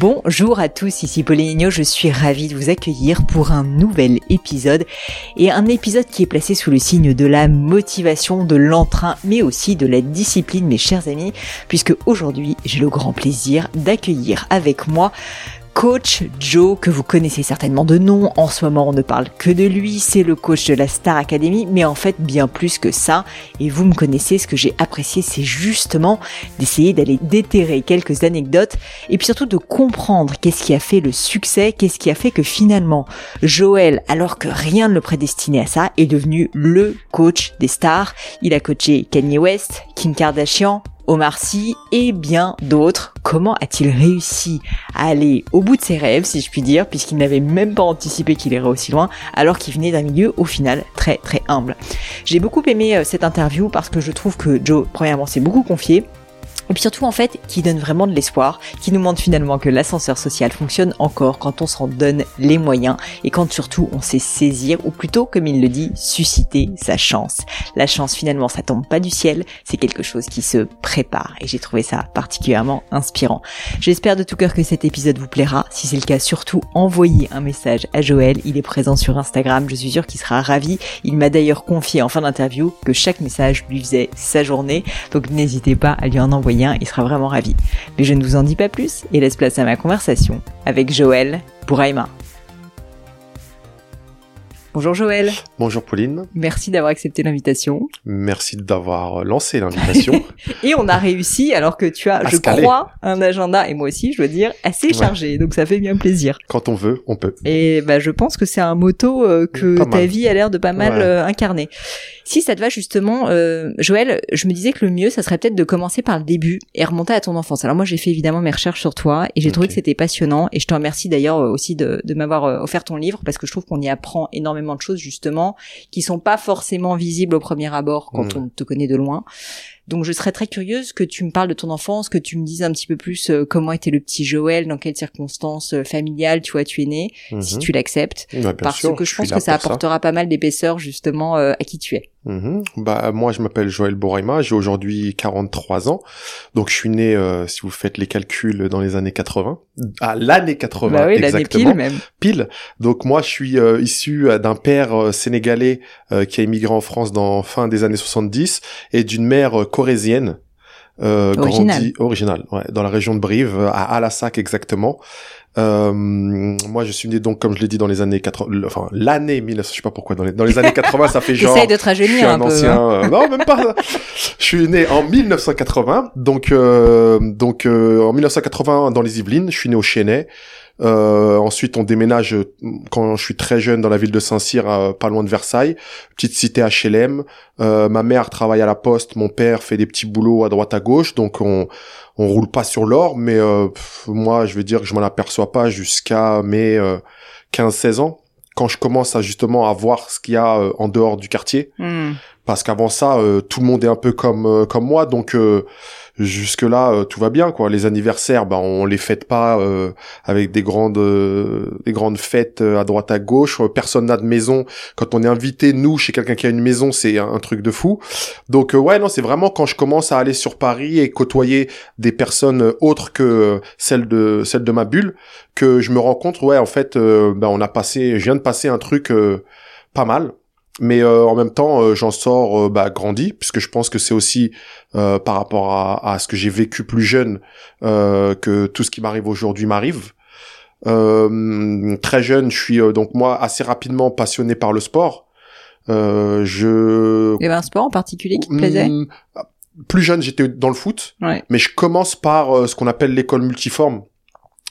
Bonjour à tous, ici Pauline je suis ravie de vous accueillir pour un nouvel épisode et un épisode qui est placé sous le signe de la motivation, de l'entrain, mais aussi de la discipline mes chers amis, puisque aujourd'hui j'ai le grand plaisir d'accueillir avec moi coach Joe, que vous connaissez certainement de nom. En ce moment, on ne parle que de lui. C'est le coach de la Star Academy, mais en fait, bien plus que ça. Et vous me connaissez, ce que j'ai apprécié, c'est justement d'essayer d'aller déterrer quelques anecdotes et puis surtout de comprendre qu'est-ce qui a fait le succès, qu'est-ce qui a fait que finalement, Joël, alors que rien ne le prédestinait à ça, est devenu le coach des stars. Il a coaché Kanye West, Kim Kardashian, Omar Sy et bien d'autres. Comment a-t-il réussi à aller au bout de ses rêves, si je puis dire, puisqu'il n'avait même pas anticipé qu'il irait aussi loin, alors qu'il venait d'un milieu au final très très humble. J'ai beaucoup aimé euh, cette interview parce que je trouve que Joe, premièrement, s'est beaucoup confié. Et puis surtout en fait qui donne vraiment de l'espoir, qui nous montre finalement que l'ascenseur social fonctionne encore quand on s'en donne les moyens et quand surtout on sait saisir ou plutôt comme il le dit susciter sa chance. La chance finalement ça tombe pas du ciel, c'est quelque chose qui se prépare et j'ai trouvé ça particulièrement inspirant. J'espère de tout cœur que cet épisode vous plaira. Si c'est le cas surtout envoyez un message à Joël, il est présent sur Instagram, je suis sûr qu'il sera ravi. Il m'a d'ailleurs confié en fin d'interview que chaque message lui faisait sa journée, donc n'hésitez pas à lui en envoyer il sera vraiment ravi. Mais je ne vous en dis pas plus et laisse place à ma conversation avec Joël Bouraima. Bonjour Joël. Bonjour Pauline. Merci d'avoir accepté l'invitation. Merci d'avoir lancé l'invitation. et on a réussi alors que tu as, je crois, un agenda, et moi aussi, je dois dire, assez chargé. Donc ça fait bien plaisir. Quand on veut, on peut. Et bah, je pense que c'est un motto euh, que ta vie a l'air de pas mal euh, incarner. Si ça te va justement, euh, Joël, je me disais que le mieux, ça serait peut-être de commencer par le début et remonter à ton enfance. Alors moi, j'ai fait évidemment mes recherches sur toi et j'ai trouvé que c'était passionnant. Et je te remercie d'ailleurs euh, aussi de, de m'avoir euh, offert ton livre parce que je trouve qu'on y apprend énormément de choses justement qui sont pas forcément visibles au premier abord quand on te connaît de loin. Donc je serais très curieuse que tu me parles de ton enfance, que tu me dises un petit peu plus euh, comment était le petit Joël, dans quelles circonstances euh, familiales tu vois tu es né, si mhm. tu l'acceptes, parce que je pense que ça apportera pas mal d'épaisseur justement euh, à qui tu es. Bah moi je m'appelle Joël Boraima, j'ai aujourd'hui 43 ans, donc je suis né, si vous faites les calculs, dans les années 80, à l'année 80 bah oui, exactement, pile même. Pile. Donc moi je suis issu d'un père sénégalais qui a immigré en France dans fin des années 70 et d'une mère corésienne. Euh, grandi original, ouais, dans la région de Brive, à Alassac exactement. Euh, moi, je suis né donc, comme je l'ai dit, dans les années 80, enfin l'année 1900, je sais pas pourquoi, dans les, dans les années 80, ça fait genre. de te rajeunir un, peu, ancien. Hein. Euh, non, même pas. je suis né en 1980, donc euh, donc euh, en 1980 dans les Yvelines. Je suis né au Chênay. Euh, ensuite, on déménage euh, quand je suis très jeune dans la ville de Saint-Cyr, pas loin de Versailles, petite cité HLM. Euh, ma mère travaille à la poste, mon père fait des petits boulots à droite à gauche, donc on on roule pas sur l'or, mais euh, moi, je veux dire que je m'en aperçois pas jusqu'à mes 15-16 ans, quand je commence à justement à voir ce qu'il y a en dehors du quartier. Hmm. Parce qu'avant ça, tout le monde est un peu comme comme moi, donc jusque là euh, tout va bien quoi. Les anniversaires bah on les fête pas euh, avec des grandes euh, des grandes fêtes à droite à gauche. Personne n'a de maison. Quand on est invité nous chez quelqu'un qui a une maison c'est un, truc de fou. Donc ouais non c'est vraiment quand je commence à aller sur Paris et côtoyer des personnes autres que celles de celles de ma bulle que je me rends compte ouais en fait bah, on a passé je viens de passer un truc pas mal mais euh, en même temps euh, j'en sors euh, bah, grandi puisque je pense que c'est aussi par rapport à, à ce que j'ai vécu plus jeune que tout ce qui m'arrive aujourd'hui m'arrive. Très jeune je suis donc moi assez rapidement passionné par le sport. Je il y avait un sport en particulier qui te plaisait? Hmm, plus jeune j'étais dans le foot. Mais je commence par ce qu'on appelle l'école multiforme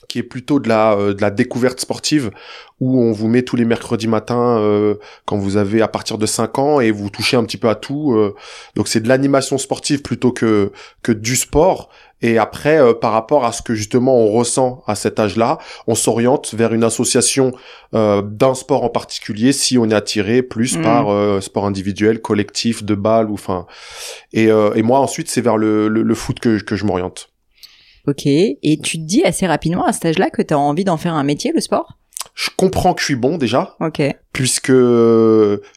qui est plutôt de la de la découverte sportive où on vous met tous les mercredis matins euh, quand vous avez à partir de 5 ans et vous touchez un petit peu à tout. Euh. donc c'est de l'animation sportive plutôt que que du sport. Et après, euh, par rapport à ce que justement on ressent à cet âge-là, on s'oriente vers une association d'un sport en particulier si on est attiré plus mmh. par sport individuel, collectif, de balle ou enfin. Et, et moi ensuite c'est vers le, le, le, foot que, que je m'oriente. Ok. Et tu te dis assez rapidement à cet âge-là que tu as envie d'en faire un métier, le sport? Je comprends que je suis bon déjà, Ok. puisque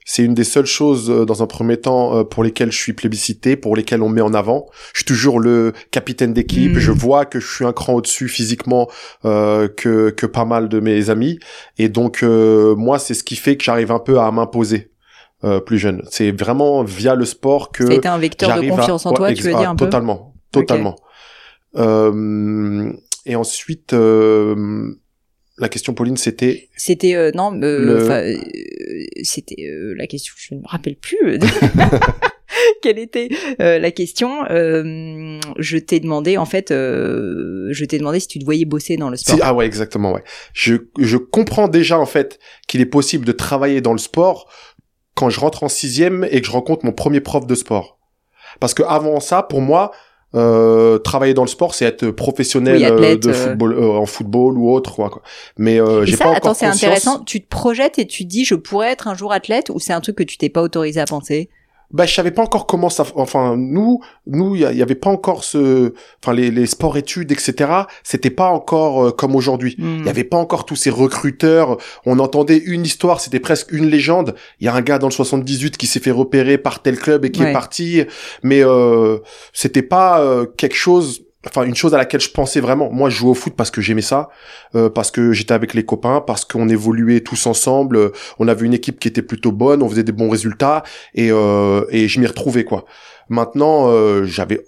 c'est une des seules choses euh, dans un premier temps euh, pour lesquelles je suis plébiscité, pour lesquelles on me met en avant. Je suis toujours le capitaine d'équipe. Mm. Je vois que je suis un cran au-dessus physiquement euh, que que pas mal de mes amis, et donc euh, moi c'est ce qui fait que j'arrive un peu à m'imposer euh, plus jeune. C'est vraiment via le sport que été un vecteur de à- confiance en ouais, toi, tu veux ah, dire un peu? Totalement, totalement. Euh, et ensuite, euh, la question, Pauline, c'était C'était euh, non, euh, Le- euh, c'était euh, la question. Je ne me rappelle plus. euh, Quelle était euh, la question Euh, Je t'ai demandé en fait, euh, je t'ai demandé si tu te voyais bosser dans le sport. si, ah ouais, exactement, ouais. Je je comprends déjà en fait qu'il est possible de travailler dans le sport quand je rentre en sixième et que je rencontre mon premier prof de sport. Parce que avant ça, pour moi, euh, travailler dans le sport, c'est être professionnel Oui, athlète, euh, de euh. football, euh, en football ou autre, quoi. quoi. Mais euh, j'ai ça, pas attends, c'est conscience. intéressant. Tu te projettes et tu dis, je pourrais être un jour athlète, ou c'est un truc que tu t'es pas autorisé à penser? Bah je savais pas encore comment ça enfin nous nous il y, avait pas encore ce enfin les, les sports études etc c'était pas encore euh, comme aujourd'hui. Il y avait pas encore tous ces recruteurs. On entendait une histoire c'était presque une légende. Il y a un gars dans le 78 qui s'est fait repérer par tel club et qui Ouais. est parti. Mais euh, c'était pas euh, quelque chose enfin une chose à laquelle je pensais vraiment moi je jouais au foot parce que j'aimais ça euh, parce que j'étais avec les copains parce qu'on évoluait tous ensemble euh, on avait une équipe qui était plutôt bonne on faisait des bons résultats et euh, et je m'y retrouvais quoi maintenant euh, j'avais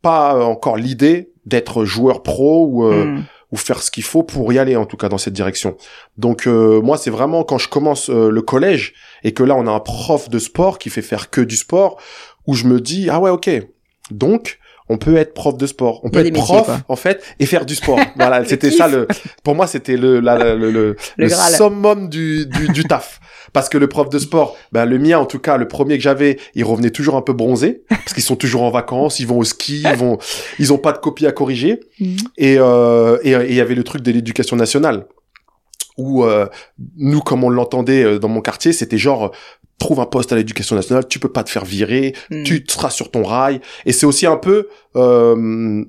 pas encore l'idée d'être joueur pro ou euh, Hmm. ou faire ce qu'il faut pour y aller en tout cas dans cette direction. Donc euh, moi c'est vraiment quand je commence le collège et que là on a un prof de sport qui fait faire que du sport où je me dis ah ouais OK. Donc on peut être prof de sport, on peut être métiers, prof en fait et faire du sport. voilà, c'était ça le pour moi c'était le la- la- le le, Le le Graal. summum du du, du taf. Parce que le prof de sport, ben le mien en tout cas, le premier que j'avais, il revenait toujours un peu bronzé parce qu'ils sont toujours en vacances, ils vont au ski, ils vont, ils ont pas de copie à corriger. Hmm. Et euh, et et il y avait le truc de l'éducation nationale où euh, nous, comme on l'entendait euh, dans mon quartier, c'était genre euh, trouve un poste à l'éducation nationale, tu peux pas te faire virer, Hmm. tu seras sur ton rail. Et c'est aussi un peu euh,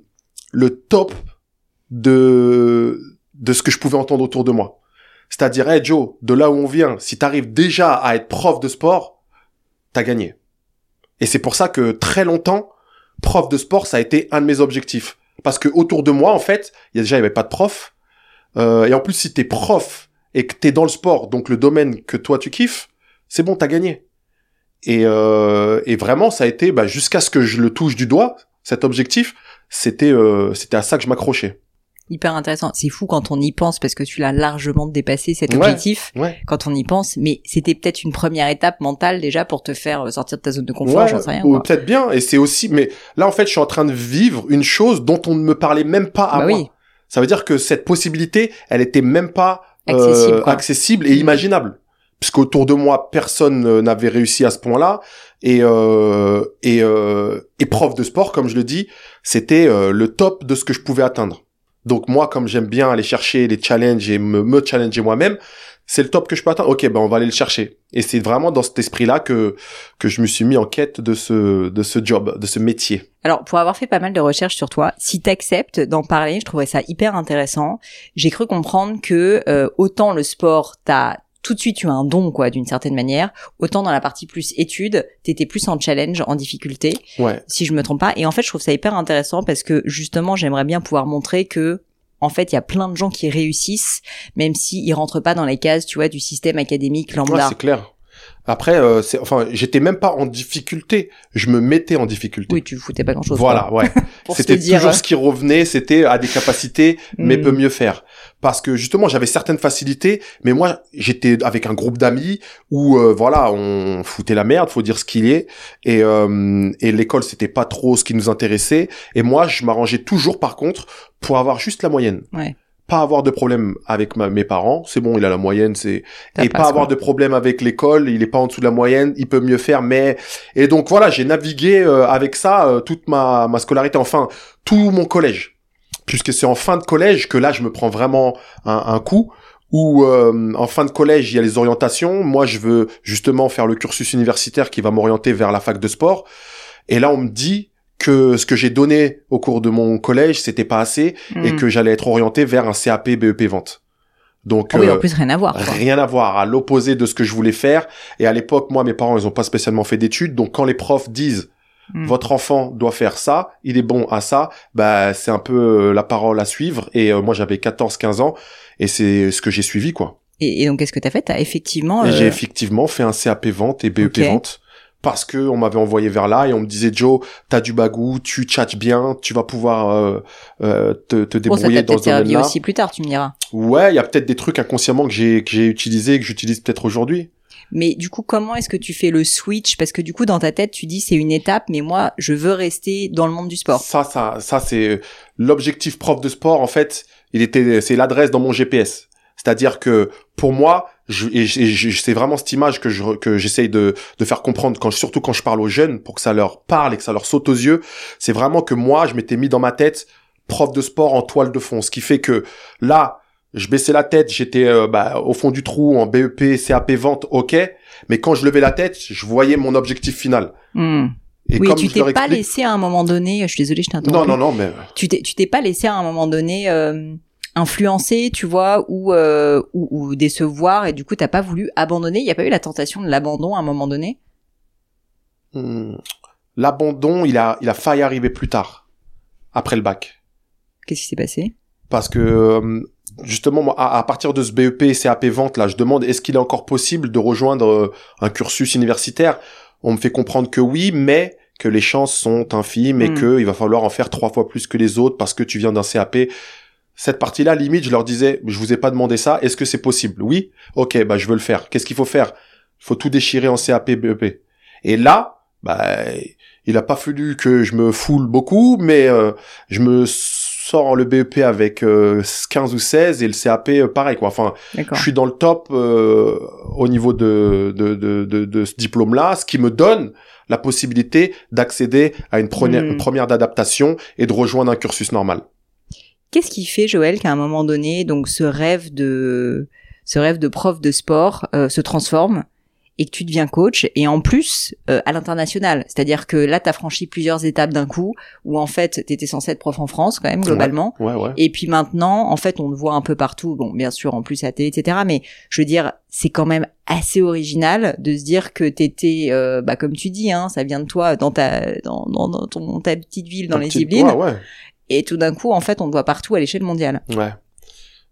le top de de ce que je pouvais entendre autour de moi. C'est-à-dire, hey Joe, de là où on vient, si t'arrives déjà à être prof de sport, t'as gagné. Et c'est pour ça que très longtemps, prof de sport, ça a été un de mes objectifs. Parce que autour de moi, en fait, il y a déjà, il y avait pas de prof. Euh, et en plus, si t'es prof et que t'es dans le sport, donc le domaine que toi tu kiffes, c'est bon, t'as gagné. Et, euh, et vraiment, ça a été, bah, jusqu'à ce que je le touche du doigt, cet objectif, c'était, euh, c'était à ça que je m'accrochais. Hyper intéressant. C'est fou quand on y pense parce que tu l'as largement dépassé cet objectif. Ouais. Quand on y pense, mais c'était peut-être une première étape mentale déjà pour te faire euh, sortir de ta zone de confort. Ouais, J'en sais rien. ou peut-être bien. Et c'est aussi, mais là, en fait, je suis en train de vivre une chose dont on ne me parlait même pas à Bah moi. oui. Ça veut dire que cette possibilité, elle était même pas euh, Accessible, accessible et Mm. Imaginable. Puisqu'autour de moi, personne n'avait réussi à ce point-là. Et, euh, et, euh, et prof de sport, comme je le dis, c'était euh, le top de ce que je pouvais atteindre. Donc moi, comme j'aime bien aller chercher les challenges et me, challenger moi-même, c'est le top que je peux atteindre. Ok, ben on va aller le chercher. Et c'est vraiment dans cet esprit-là que que je me suis mis en quête de ce de ce job, de ce métier. Alors, pour avoir fait pas mal de recherches sur toi, si t'acceptes d'en parler, je trouverais ça hyper intéressant. J'ai cru comprendre que euh, autant le sport, t'as tout de suite tu as un don quoi d'une certaine manière, autant dans la partie plus études, t'étais plus en challenge, en difficulté, Ouais. si je me trompe pas. Et en fait, je trouve ça hyper intéressant parce que justement, j'aimerais bien pouvoir montrer que en fait, il y a plein de gens qui réussissent, même s'ils ils rentrent pas dans les cases, tu vois, du système académique Ouais, lambda. c'est clair. Après, euh, c'est, enfin, j'étais même pas en difficulté. Je me mettais en difficulté. oui, tu foutais pas grand chose. Voilà, ouais. C'était dire. toujours ce qui revenait, c'était à des capacités, mais Hmm. peut mieux faire. Parce que justement, j'avais certaines facilités, mais moi, j'étais avec un groupe d'amis où, euh, voilà, on foutait la merde, faut dire ce qu'il est, et, euh, et l'école, c'était pas trop ce qui nous intéressait. Et moi, je m'arrangeais toujours, par contre, pour avoir juste la moyenne. Ouais. Pas avoir de problème avec ma- mes parents, c'est bon, il a la moyenne, c'est et pas avoir quoi. de problème avec l'école, il est pas en dessous de la moyenne, il peut mieux faire, mais et donc voilà, j'ai navigué euh, avec ça euh, toute ma ma scolarité, enfin tout mon collège, puisque c'est en fin de collège que là je me prends vraiment un, un coup. Où euh, en fin de collège il y a les orientations. Moi je veux justement faire le cursus universitaire qui va m'orienter vers la fac de sport. Et là on me dit que ce que j'ai donné au cours de mon collège c'était pas assez et Hmm. que j'allais être orienté vers un CAP BEP vente. Donc Ah oui, euh, en plus rien à voir. quoi. rien à voir, à l'opposé de ce que je voulais faire. Et à l'époque, moi, mes parents, ils ont pas spécialement fait d'études. Donc quand les profs disent Mm. votre enfant doit faire ça, il est bon à ça, bah c'est un peu euh, la parole à suivre. Et euh, moi, j'avais 14-15 ans et c'est ce que j'ai suivi quoi. Et, et donc qu'est-ce que t'as fait? T'as effectivement. Euh, j'ai effectivement fait un CAP vente et BEP vente parce que on m'avait envoyé vers là et on me disait Joe, t'as du bagou, tu tchatches bien, tu vas pouvoir euh, euh, te, te ça débrouiller t'a dans peut-être ce domaine-là. aussi plus tard, tu me diras. Ouais, il y a peut-être des trucs inconsciemment que j'ai que j'ai utilisé que j'utilise peut-être aujourd'hui. Mais du coup, comment est-ce que tu fais le switch? Parce que du coup, dans ta tête, tu dis c'est une étape, mais moi, je veux rester dans le monde du sport. Ça, ça, ça, c'est l'objectif prof de sport. En fait, il était, c'est l'adresse dans mon GPS. C'est-à-dire que pour moi, je, et je- et je- c'est vraiment cette image que je que j'essaye de de faire comprendre quand surtout quand je parle aux jeunes pour que ça leur parle et que ça leur saute aux yeux. C'est vraiment que moi, je m'étais mis dans ma tête prof de sport en toile de fond, ce qui fait que là, je baissais la tête, j'étais euh, bah, au fond du trou en BEP, CAP vente, ok. Mais quand je levais la tête, je voyais mon objectif final. Hmm. Et oui, tu t'es pas explique- laissé à un moment donné. Je suis désolée, je t'ai interrompu. Non, non, non, mais Tu t'es, tu t'es pas laissé à un moment donné euh, influencer, tu vois, ou, euh, ou ou décevoir, et du coup, t'as pas voulu abandonner. Il y a pas eu la tentation de l'abandon à un moment donné? Hmm. L'abandon, il a, il a failli arriver plus tard, après le bac. Qu'est-ce qui s'est passé? Parce que, euh, justement, moi, à, à partir de ce BEP, CAP vente, là, je demande, est-ce qu'il est encore possible de rejoindre euh, un cursus universitaire? On me fait comprendre que oui, mais que les chances sont infimes et Hmm. que il va falloir en faire trois fois plus que les autres parce que tu viens d'un CAP. Cette partie-là, limite, je leur disais, je vous ai pas demandé ça, est-ce que c'est possible? Oui Ok, bah je veux le faire. Qu'est-ce qu'il faut faire? Il faut tout déchirer en CAP, BEP. Et là, bah, il a pas fallu que je me foule beaucoup, mais euh, je me sors le BEP avec euh, 15 ou 16 et le CAP euh, pareil quoi. Enfin, je suis dans le top euh, au niveau de, de, de, de, de ce diplôme-là, ce qui me donne la possibilité d'accéder à une première, Hmm. une première d'adaptation et de rejoindre un cursus normal. Qu'est-ce qui fait, Joël, qu'à un moment donné, donc ce rêve de ce rêve de prof de sport euh, se transforme et que tu deviens coach et en plus euh, à l'international, c'est-à-dire que là tu as franchi plusieurs étapes d'un coup où en fait tu étais censé être prof en France quand même globalement Ouais, ouais. et puis maintenant en fait on te voit un peu partout, bon bien sûr en plus à la télé etc. Mais je veux dire c'est quand même assez original de se dire que t'étais euh, bah comme tu dis hein ça vient de toi dans ta dans dans, dans ton ta petite ville dans Un les petit- Yvelines Ouais, ouais. Et tout d'un coup en fait on te voit partout à l'échelle mondiale. Ouais.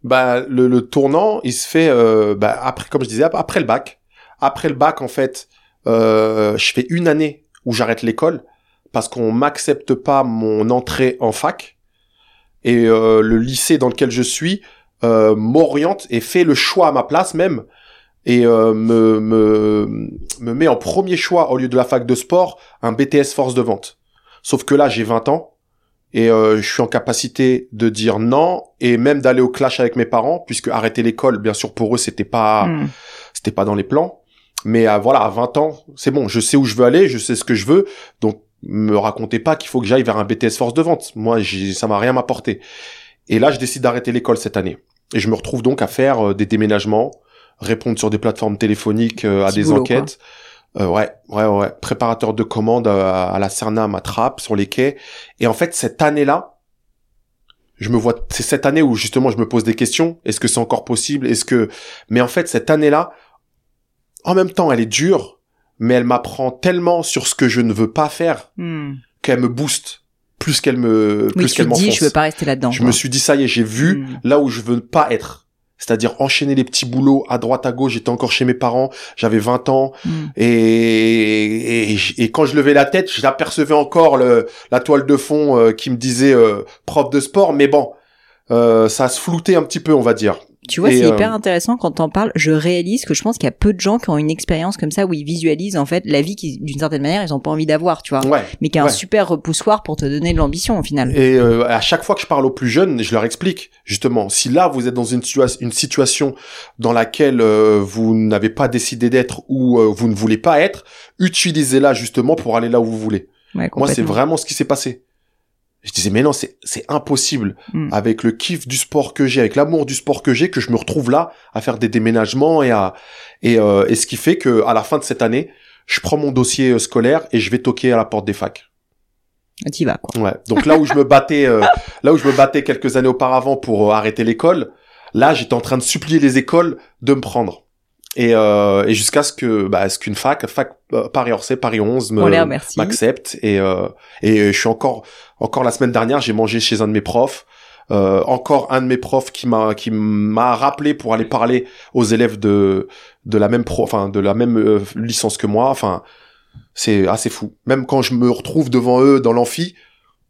Bah le, le tournant, il se fait euh, bah, après, comme je disais, ap- après le bac. Après le bac, en fait, euh, je fais une année où j'arrête l'école parce qu'on m'accepte pas mon entrée en fac et euh, le lycée dans lequel je suis m'oriente et fait le choix à ma place même et me, me me met en premier choix au lieu de la fac de sport un BTS force de vente. Sauf que là, j'ai 20 ans et euh, je suis en capacité de dire non et même d'aller au clash avec mes parents puisque arrêter l'école bien sûr pour eux c'était pas Hmm. c'était pas dans les plans. Mais euh, voilà à 20 ans c'est bon je sais où je veux aller je sais ce que je veux. Donc me racontez pas qu'il faut que j'aille vers un BTS force de vente. Moi j'ai ça m'a rien m'apporté et là je décide d'arrêter l'école cette année. Et je me retrouve donc à faire euh, des déménagements répondre sur des plateformes téléphoniques euh, à des boulot, enquêtes Euh, ouais, ouais, ouais. Préparateur de commandes à, à la Cernam à Trappes, sur les quais. Et en fait, cette année-là, je me vois, c'est cette année où justement je me pose des questions. Est-ce que c'est encore possible? Est-ce que, mais en fait, cette année-là, en même temps, elle est dure, mais elle m'apprend tellement sur ce que je ne veux pas faire Hmm. qu'elle me booste plus qu'elle me, Oui, plus qu'elle te dis, m'enfonce. je veux pas rester là-dedans. Je quoi. me suis dit, ça y est, j'ai vu Hmm. là où je veux pas être. C'est-à-dire enchaîner les petits boulots à droite à gauche. J'étais encore chez mes parents, j'avais 20 ans. Hmm. Et, et, et quand je levais la tête, j'apercevais encore le, la toile de fond euh, qui me disait euh, prof de sport. Mais bon, euh, ça se floutait un petit peu, on va dire. Tu vois, c'est euh, hyper intéressant quand t'en parles. Je réalise que je pense qu'il y a peu de gens qui ont une expérience comme ça où ils visualisent en fait la vie qui, d'une certaine manière, ils ont pas envie d'avoir, tu vois. Ouais. Mais qui a un super repoussoir pour te donner de l'ambition au final. Et euh, à chaque fois que je parle aux plus jeunes, je leur explique justement, si là vous êtes dans une, situa- une situation dans laquelle euh, vous n'avez pas décidé d'être ou euh, vous ne voulez pas être, utilisez-la justement pour aller là où vous voulez. Ouais, Moi, c'est vraiment ce qui s'est passé. Je disais, mais non, c'est, c'est impossible. Mm. Avec le kiff du sport que j'ai, avec l'amour du sport que j'ai, que je me retrouve là à faire des déménagements et à, et, euh, et ce qui fait que, à la fin de cette année, je prends mon dossier euh, scolaire et je vais toquer à la porte des facs. T'y vas, quoi. Ouais. Donc là où je me battais, euh, là où je me battais quelques années auparavant pour euh, arrêter l'école, Là, j'étais en train de supplier les écoles de me prendre. Et, euh, et jusqu'à ce que bah, ce qu'une fac, fac euh, Paris Orsay, Paris 11 On les me remercie. m'accepte et euh, et je suis encore encore la semaine dernière, j'ai mangé chez un de mes profs. Euh, encore un de mes profs qui m'a qui m'a rappelé pour aller parler aux élèves de de la même pro enfin de la même euh, licence que moi enfin c'est assez fou même quand je me retrouve devant eux dans l'amphi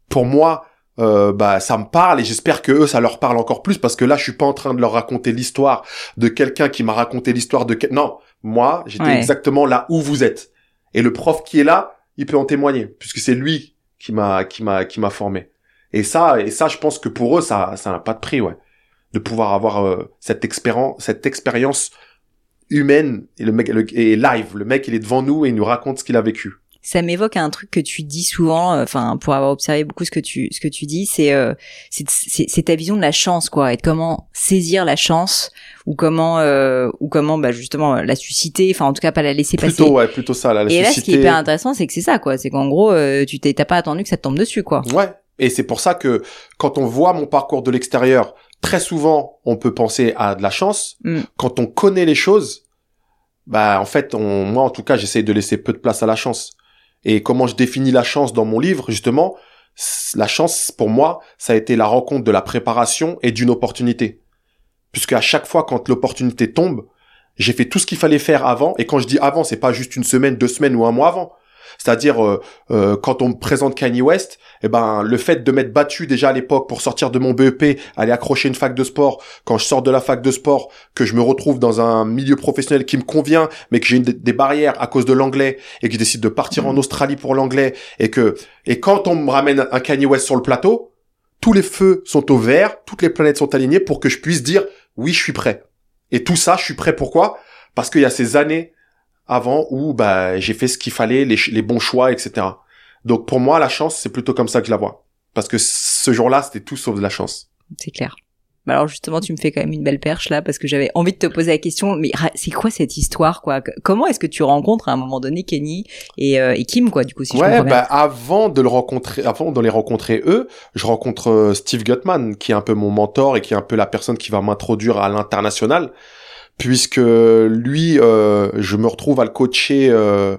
pour moi euh, bah ça me parle et j'espère que eux ça leur parle encore plus parce que là je suis pas en train de leur raconter l'histoire de quelqu'un qui m'a raconté l'histoire de non moi j'étais Ouais. exactement là où vous êtes. Et le prof qui est là il peut en témoigner puisque c'est lui qui m'a qui m'a qui m'a formé. Et ça et ça je pense que pour eux ça ça n'a pas de prix ouais de pouvoir avoir euh, cette expérience cette expérience humaine et le mec le, et live. Le mec il est devant nous et il nous raconte ce qu'il a vécu Ça m'évoque un truc que tu dis souvent, euh, enfin pour avoir observé beaucoup ce que tu ce que tu dis, c'est euh, c'est ta vision de la chance quoi, et de comment saisir la chance ou comment euh, ou comment bah justement la susciter, enfin en tout cas pas la laisser passer. plutôt ouais plutôt ça là, la et là, ce qui est hyper intéressant, c'est que c'est ça, quoi. C'est qu'en gros, euh, tu t'es, t'as pas attendu que ça te tombe dessus, quoi. Ouais. Et c'est pour ça que quand on voit mon parcours de l'extérieur, très souvent, on peut penser à de la chance. Mm. Quand on connaît les choses, bah en fait, on, moi en tout cas, j'essaie de laisser peu de place à la chance. Et comment je définis la chance dans mon livre, justement, la chance pour moi, ça a été la rencontre de la préparation et d'une opportunité. Puisque à chaque fois quand l'opportunité tombe, j'ai fait tout ce qu'il fallait faire avant. Et quand je dis avant, c'est pas juste une semaine, deux semaines ou un mois avant. C'est-à-dire euh, euh, quand on me présente Kanye West, eh ben le fait de m'être battu déjà à l'époque pour sortir de mon BEP, aller accrocher une fac de sport, quand je sors de la fac de sport, que je me retrouve dans un milieu professionnel qui me convient, mais que j'ai des barrières à cause de l'anglais et que je décide de partir en Australie pour l'anglais et que et quand on me ramène un Kanye West sur le plateau, tous les feux sont au vert, toutes les planètes sont alignées pour que je puisse dire oui, je suis prêt. Et tout ça, je suis prêt. Pourquoi? Parce qu'il y a ces années avant où bah j'ai fait ce qu'il fallait, les, les bons choix, etc. Donc pour moi, la chance, c'est plutôt comme ça que je la vois. Parce que ce jour-là, c'était tout sauf de la chance. C'est clair. Alors justement, tu me fais quand même une belle perche là, parce que j'avais envie de te poser la question. Mais c'est quoi cette histoire, quoi? Comment est-ce que tu rencontres à un moment donné Kenny et, euh, et Kim, quoi, du coup, si ouais, bah avant de le rencontrer, avant de les rencontrer eux, je rencontre euh, Steve Gutman, qui est un peu mon mentor et qui est un peu la personne qui va m'introduire à l'international, puisque lui, euh, je me retrouve à le coacher euh,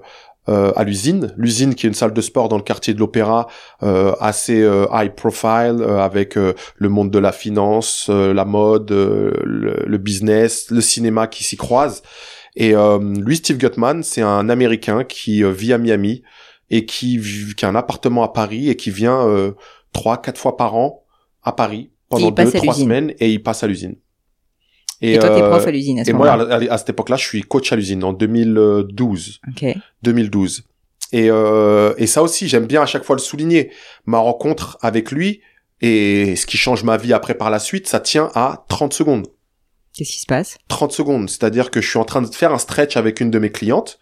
euh, à l'usine, l'usine qui est une salle de sport dans le quartier de l'Opéra, euh, assez euh, high profile, euh, avec euh, le monde de la finance, euh, la mode, euh, le, le business, le cinéma qui s'y croisent. Et euh, lui, Steve Gutman, c'est un Américain qui vit à Miami et qui, qui a un appartement à Paris et qui vient euh, trois, quatre fois par an à Paris pendant deux, trois l'usine. semaine et il passe à l'usine. Et, toi, t'es euh, prof à l'usine à ce et moi, à cette époque-là, je suis coach à l'usine en 2012. Ok. 2012. Et, euh, et ça aussi, j'aime bien à chaque fois le souligner. Ma rencontre avec lui et ce qui change ma vie après par la suite, ça tient à 30 secondes. Qu'est-ce qui se passe? 30 secondes. C'est-à-dire que je suis en train de faire un stretch avec une de mes clientes.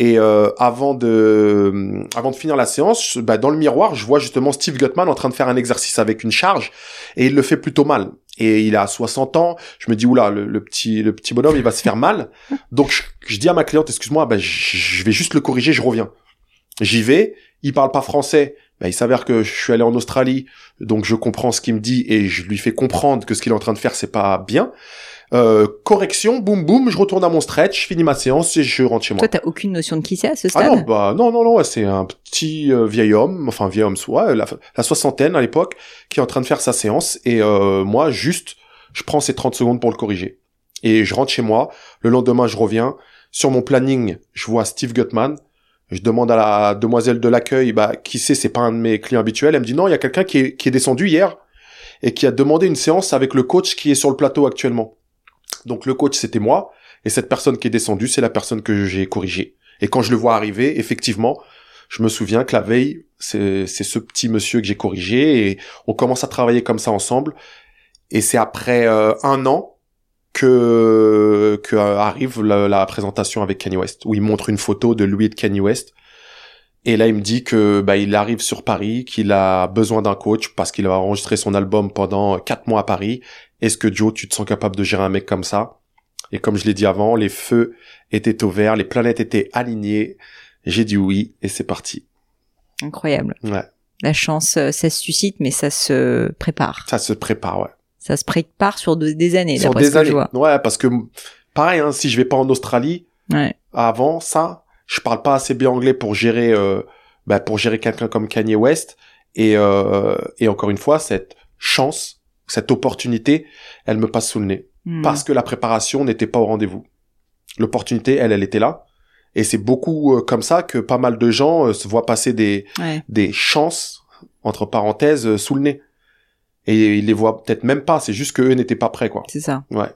Et euh, avant de avant de finir la séance, bah, dans le miroir, je vois justement Steve Gutman en train de faire un exercice avec une charge et il le fait plutôt mal. Et il a 60 ans. Je me dis oula, le, petit le petit bonhomme, il va se faire mal. Donc je, je dis à ma cliente, excuse-moi, bah, je vais juste le corriger, je reviens. J'y vais. Il parle pas français. Bah, il s'avère que je suis allé en Australie, donc je comprends ce qu'il me dit et je lui fais comprendre que ce qu'il est en train de faire c'est pas bien. Euh, correction, boum boum, je retourne à mon stretch, je finis ma séance et je rentre chez moi. Toi, t'as aucune notion de qui c'est à ce Ah stade non, bah non, non, non, ouais, c'est un petit euh, vieil homme, enfin vieil homme, soit la, la soixantaine à l'époque, qui est en train de faire sa séance et euh, moi juste, je prends ces 30 secondes pour le corriger et je rentre chez moi. Le lendemain, je reviens sur mon planning, je vois Steve Gutman. Je demande à la demoiselle de l'accueil, bah qui c'est, c'est pas un de mes clients habituels. Elle me dit non, il y a quelqu'un qui est, qui est descendu hier et qui a demandé une séance avec le coach qui est sur le plateau actuellement. Donc le coach c'était moi et cette personne qui est descendue c'est la personne que j'ai corrigée. Et quand je le vois arriver, effectivement, je me souviens que la veille, c'est ce petit monsieur que j'ai corrigé et on commence à travailler comme ça ensemble. Et c'est après euh, un an que, que euh, arrive la, la présentation avec Kanye West, où il montre une photo de lui et de Kanye West. Et là, il me dit que bah, il arrive sur Paris, qu'il a besoin d'un coach parce qu'il va enregistrer son album pendant quatre mois à Paris. Est-ce que Joe, tu te sens capable de gérer un mec comme ça? Et comme je l'ai dit avant, les feux étaient au vert, les planètes étaient alignées. J'ai dit oui et c'est parti. Incroyable. Ouais, La chance, euh, ça se suscite, mais ça se prépare. ça se prépare, ouais. Ça se prépare sur de- des années, Sur des ce que années. je vois. Ouais, parce que pareil, hein, si je vais pas en Australie, Ouais. avant ça, je parle pas assez bien anglais pour gérer, euh, bah, pour gérer quelqu'un comme Kanye West. Et, euh, et encore une fois, cette chance, cette opportunité, elle me passe sous le nez. Hmm. Parce que la préparation n'était pas au rendez-vous. L'opportunité, elle, elle était là. Et c'est beaucoup euh, comme ça que pas mal de gens euh, se voient passer des, Ouais. des chances, entre parenthèses, euh, sous le nez. Et ils les voient peut-être même pas, c'est juste qu'eux n'étaient pas prêts, quoi. C'est ça. Ouais.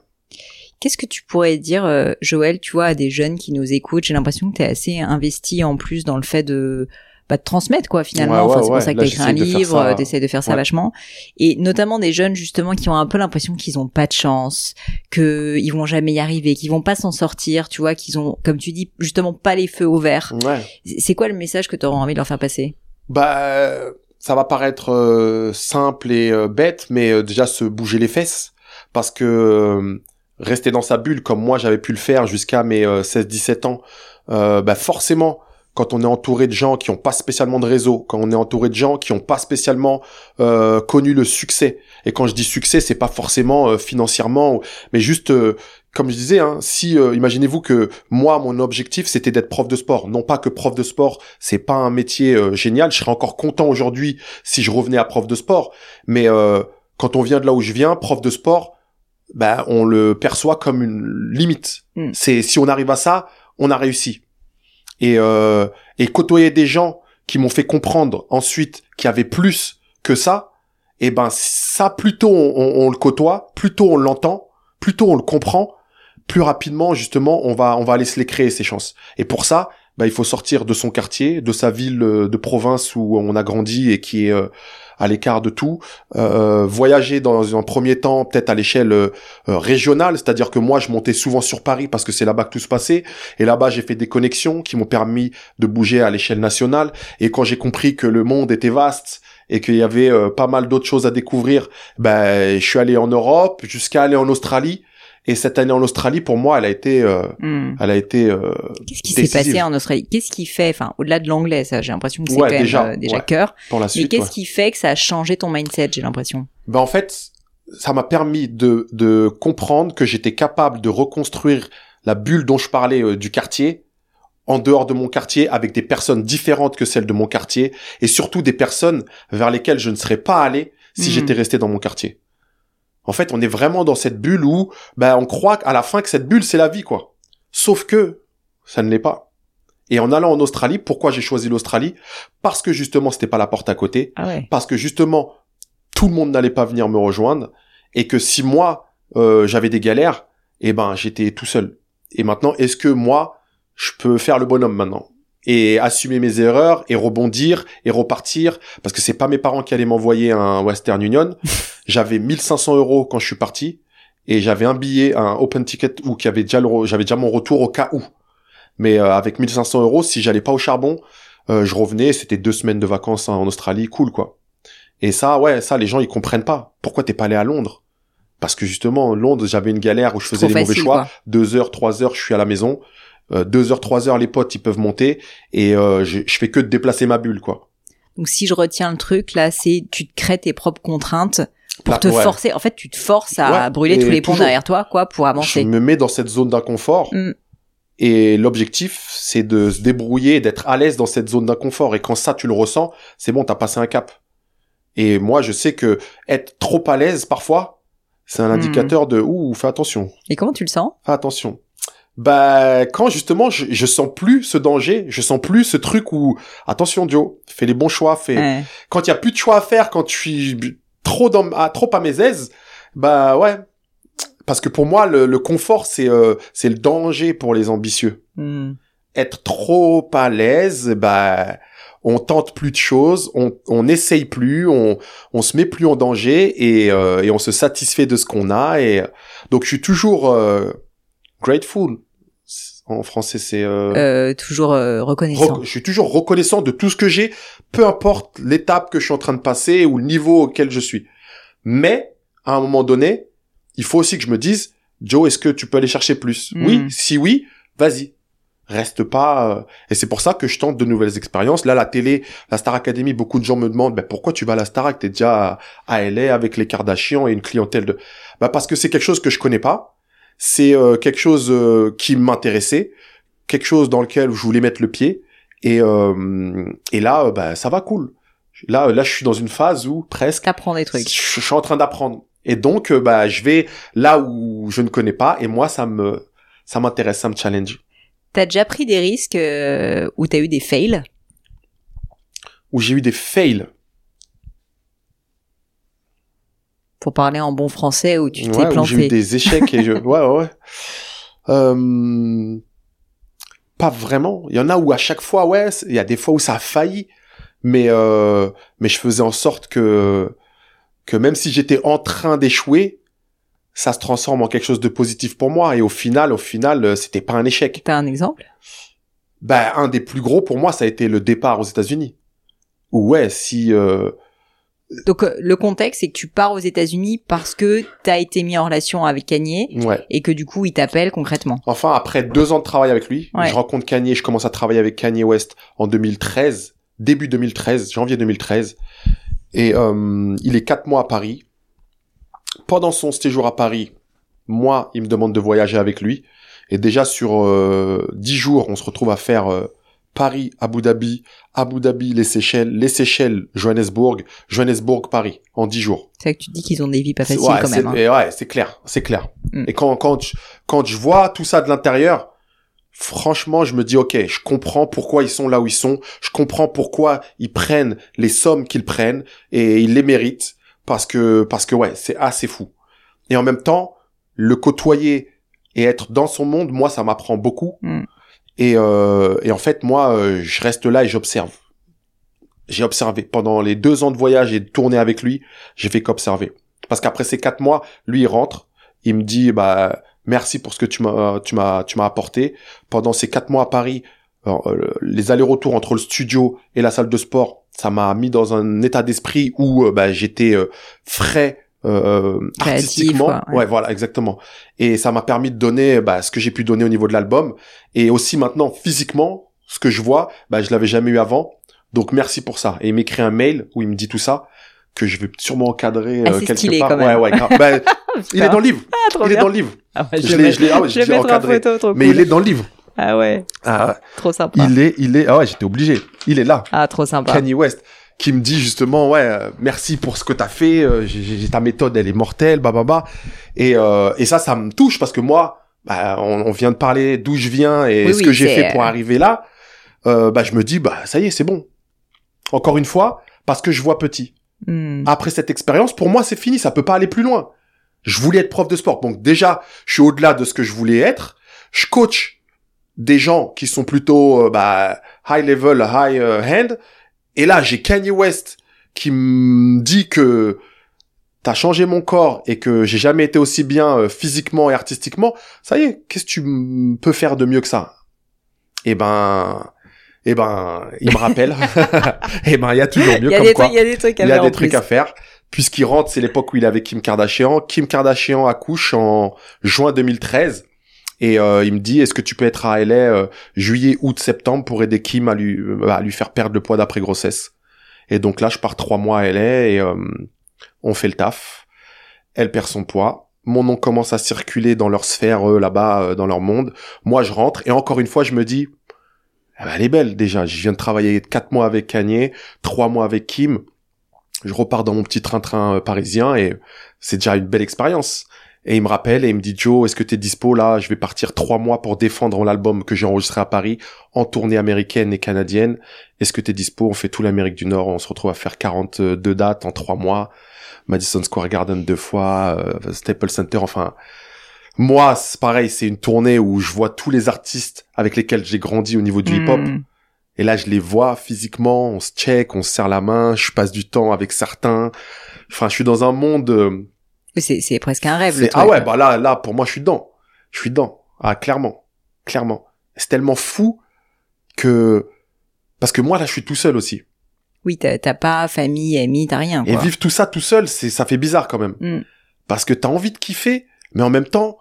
Qu'est-ce que tu pourrais dire, Joël, tu vois, à des jeunes qui nous écoutent? J'ai l'impression que tu es assez investi en plus dans le fait de, bah, de transmettre, quoi, finalement. Ouais, ouais, enfin, c'est ouais. pour ça que tu écrit un livre, ça. euh, t'essaies de faire ça vachement. Et notamment des jeunes, justement, qui ont un peu l'impression qu'ils ont pas de chance, que ils vont jamais y arriver, qu'ils vont pas s'en sortir, tu vois, qu'ils ont, comme tu dis, justement, pas les feux au vert. Ouais. C'est quoi le message que tu auras envie de leur faire passer? Bah, ça va paraître euh, simple et euh, bête, mais euh, déjà se bouger les fesses, parce que rester dans sa bulle comme moi j'avais pu le faire jusqu'à mes euh, 16-17 ans, bah forcément, quand on est entouré de gens qui n'ont pas spécialement de réseau, quand on est entouré de gens qui n'ont pas spécialement euh, connu le succès, et quand je dis succès, c'est pas forcément euh, financièrement, mais juste euh, comme je disais, hein, si euh, imaginez-vous que moi mon objectif c'était d'être prof de sport, non pas que prof de sport c'est pas un métier euh, génial, je serais encore content aujourd'hui si je revenais à prof de sport, mais euh, quand on vient de là où je viens, prof de sport, ben on le perçoit comme une limite. Mm. C'est si on arrive à ça, on a réussi. Et euh, et côtoyer des gens qui m'ont fait comprendre ensuite qu'il y avait plus que ça, et ben ça plutôt on, on- on le côtoie, plutôt on l'entend, plutôt on le comprend, plus rapidement justement on va on va aller se les créer ces chances. Et pour ça, bah, il faut sortir de son quartier, de sa ville euh, de province où on a grandi et qui est euh, à l'écart de tout, euh, voyager dans un premier temps peut-être à l'échelle euh, euh, régionale, c'est-à-dire que moi je montais souvent sur Paris parce que c'est là-bas que tout se passait, et là-bas j'ai fait des connexions qui m'ont permis de bouger à l'échelle nationale, et quand j'ai compris que le monde était vaste et qu'il y avait euh, pas mal d'autres choses à découvrir, ben je suis allé en Europe jusqu'à aller en Australie, et cette année en Australie pour moi elle a été, euh, Hmm. elle a été euh, Qu'est-ce qui s'est passé en Australie? Qu'est-ce qui fait, enfin, au-delà de l'anglais, ça, j'ai l'impression que c'est Ouais, quand même déjà, euh, déjà ouais. cœur. pour la Mais qu'est-ce ouais. qui fait que ça a changé ton mindset J'ai l'impression? Ben en fait, ça m'a permis de, de comprendre que j'étais capable de reconstruire la bulle dont je parlais euh, du quartier en dehors de mon quartier avec des personnes différentes que celles de mon quartier et surtout des personnes vers lesquelles je ne serais pas allé si Mhm. j'étais resté dans mon quartier. En fait, on est vraiment dans cette bulle où ben on croit à la fin que cette bulle c'est la vie quoi. Sauf que ça ne l'est pas. Et en allant en Australie, pourquoi j'ai choisi l'Australie? Parce que justement, c'était pas la porte à côté. Ah ouais. parce que justement tout le monde n'allait pas venir me rejoindre. Et que si moi euh, j'avais des galères eh ben j'étais tout seul. Et maintenant est-ce que moi je peux faire le bonhomme maintenant? Et assumer mes erreurs et rebondir et repartir? Parce que c'est pas mes parents qui allaient m'envoyer un Western Union j'avais 1500 euros quand je suis parti et j'avais un billet un open ticket où qui avait déjà j'avais déjà mon retour au cas où mais euh, avec 1500 euros si j'allais pas au charbon euh, je revenais c'était deux semaines de vacances en Australie cool quoi et ça, ouais, ça, les gens, ils comprennent pas. Pourquoi t'es pas allé à Londres? Parce que justement, Londres, j'avais une galère où je faisais les mauvais choix. quoi. Deux heures, trois heures, je suis à la maison. Euh, deux heures, trois heures, les potes, ils peuvent monter. Et euh, je, je fais que de déplacer ma bulle, quoi. Donc si je retiens le truc là, c'est tu te crées tes propres contraintes pour Là, te ouais. forcer. En fait, tu te forces à Ouais, brûler tous les ponts derrière toi, quoi, pour Je avancer. me mets dans cette zone d'inconfort. Mm. Et l'objectif, c'est de se débrouiller, d'être à l'aise dans cette zone d'inconfort. Et quand ça, tu le ressens, c'est bon, t'as passé un cap. Et moi, je sais que être trop à l'aise, parfois, c'est un Mm. indicateur de, ouh, fais attention. Et comment tu le sens? Fais attention. Bah, quand justement, je, je sens plus ce danger, je sens plus ce truc où, attention, Joe, fais les bons choix, fais, Ouais. quand il y a plus de choix à faire, quand je suis trop dans, à, trop à mes aises, bah, ouais. Parce que pour moi, le, le confort, c'est, euh, c'est le danger pour les ambitieux. Hmm. Être trop à l'aise, bah, on tente plus de choses, on, on n'essaye plus, on, on se met plus en danger et, euh, et on se satisfait de ce qu'on a et donc je suis toujours euh, grateful. En français, c'est euh, Euh, toujours euh, reconnaissant. rec- je suis toujours reconnaissant de tout ce que j'ai, peu importe l'étape que je suis en train de passer ou le niveau auquel je suis. Mais à un moment donné, il faut aussi que je me dise, Joe, est-ce que tu peux aller chercher plus? Oui, si oui, vas-y. Reste pas. euh, Et c'est pour ça que je tente de nouvelles expériences. Là, la télé, la Star Academy, beaucoup de gens me demandent, ben, pourquoi tu vas à la Starac? T'es déjà à, à LA avec les Kardashians et une clientèle de. Bah parce que c'est quelque chose que je connais pas. C'est euh, quelque chose euh, qui m'intéressait, quelque chose dans lequel je voulais mettre le pied. Et euh, et là, euh, bah ça va cool. Là, là, je suis dans une phase où presque T'apprends des trucs. je suis en train d'apprendre. Et donc, euh, bah, je vais là où je ne connais pas. Et moi, ça me, ça m'intéresse, ça me challenge. T'as déjà pris des risques euh, où t'as eu des fails? Où j'ai eu des fails? Pour parler en bon français, où tu t'es Ouais, où j'ai eu planté. des échecs et je, ouais, ouais, ouais. Euh, pas vraiment. Il y en a où à chaque fois, ouais, il y a des fois où ça a failli, mais euh, mais je faisais en sorte que que même si j'étais en train d'échouer, ça se transforme en quelque chose de positif pour moi. Et au final, au final, euh, c'était pas un échec. T'as un exemple? Bah, un des plus gros pour moi, ça a été le départ aux États-Unis. Ouais, si euh, Donc euh, le contexte, c'est que tu pars aux États-Unis parce que t'as été mis en relation avec Kanye ouais. et que du coup il t'appelle concrètement. Enfin, après deux ans de travail avec lui, Ouais. je rencontre Kanye, je commence à travailler avec Kanye West en 2013, début 2013, janvier 2013. Et euh, il est quatre mois à Paris. Pendant son séjour à Paris, moi, il me demande de voyager avec lui. Et déjà sur euh, dix jours, on se retrouve à faire euh, Paris, Abu Dhabi, Abu Dhabi, les Seychelles, les Seychelles, Johannesburg, Johannesburg, Paris, en dix jours. C'est vrai que tu dis qu'ils ont des vies pas faciles ouais, quand même. hein. et ouais, c'est clair, c'est clair. Mm. Et quand quand je, quand je vois tout ça de l'intérieur, franchement, je me dis ok, je comprends pourquoi ils sont là où ils sont, je comprends pourquoi ils prennent les sommes qu'ils prennent et ils les méritent parce que parce que ouais, c'est assez fou. Et en même temps, le côtoyer et être dans son monde, moi, ça m'apprend beaucoup. Mm. Et euh, et en fait, moi, euh, je reste là et j'observe. J'ai observé pendant les deux ans de voyage et de tournée avec lui, j'ai fait qu'observer. Parce qu'après ces quatre mois, lui il rentre, il me dit bah merci pour ce que tu m'as tu m'as tu m'as apporté pendant ces quatre mois à Paris. euh, les allers-retours entre le studio et la salle de sport, ça m'a mis dans un état d'esprit où euh, bah, j'étais euh, frais euh, Créatif, artistiquement. quoi, ouais. ouais, voilà, exactement. Et ça m'a permis de donner bah, ce que j'ai pu donner au niveau de l'album et aussi maintenant physiquement ce que je vois, bah, je l'avais jamais eu avant. Donc merci pour ça. Et il m'écrit un mail où il me dit tout ça que je vais sûrement encadrer Ah, euh, quelque stylé, part. quand même. Ouais, ouais, grave. Bah, il est dans le livre. Ah, trop il est dans le livre. Ah, ouais, Je je l'ai, je l'ai, ah ouais, je je encadré. photo, trop Mais cool. il est dans le livre. Ah ouais, Ah, trop sympa. il est, il est, ah ouais, j'étais obligé. Il est là. Ah, trop sympa. Kanye West, qui me dit justement, ouais, euh, merci pour ce que t'as fait, euh, j'ai, ta méthode, elle est mortelle, bah, bah, bah. Et, euh, et ça, ça me touche parce que moi, bah, on, on vient de parler d'où je viens et Oui, ce oui, que j'ai fait pour arriver là. Euh, bah, je me dis, bah, ça y est, c'est bon. Encore une fois, parce que je vois petit. Hmm. Après cette expérience, pour moi, c'est fini, ça peut pas aller plus loin. Je voulais être prof de sport. Donc déjà, je suis au-delà de ce que je voulais être. Je coach des gens qui sont plutôt euh, bah, high level, high euh, hand. Et là, j'ai Kanye West qui me dit que t'as changé mon corps et que j'ai jamais été aussi bien euh, physiquement et artistiquement. Ça y est, qu'est-ce que tu peux faire de mieux que ça? Eh ben, eh ben, il me rappelle. eh ben, il y a toujours mieux Il y a comme des quoi. trucs, il y a des trucs à Il y a faire des en trucs plus. à faire. Puisqu'il rentre, c'est l'époque où il est avec Kim Kardashian. Kim Kardashian accouche en juin 2013. Et euh, il me dit, est-ce que tu peux être à LA euh, juillet, août, septembre pour aider Kim à lui, euh, à lui faire perdre le poids d'après grossesse. Et donc là, je pars trois mois à LA et euh, on fait le taf. Elle perd son poids. Mon nom commence à circuler dans leur sphère eux, là-bas, euh, dans leur monde. Moi, je rentre et encore une fois, je me dis, ah bah, elle est belle déjà. Je viens de travailler quatre mois avec Kanye, trois mois avec Kim. Je repars dans mon petit train-train euh, parisien et c'est déjà une belle expérience. Et il me rappelle et il me dit Joe, est-ce que t'es dispo? Là Je vais partir trois mois pour défendre l'album que j'ai enregistré à Paris en tournée américaine et canadienne. Est-ce que t'es dispo? On fait tout l'Amérique du Nord, on se retrouve à faire 42 dates en trois mois. Madison Square Garden deux fois, euh, Staples Center, enfin. Moi, c'est pareil, c'est une tournée où je vois tous les artistes avec lesquels j'ai grandi au niveau du hip-hop. Hmm. Et là, je les vois physiquement, on se check, on se serre la main, je passe du temps avec certains. Enfin, je suis dans un monde. C'est, c'est presque un rêve, le ah ouais, bah là, là, pour moi, je suis dedans. Je suis dedans. Ah, clairement, clairement. C'est tellement fou que parce que moi là, je suis tout seul aussi. Oui, t'as, pas famille, amis, t'as rien, Et vivre tout ça tout seul, c'est ça fait bizarre quand même. Mm. Parce que t'as envie de kiffer, mais en même temps,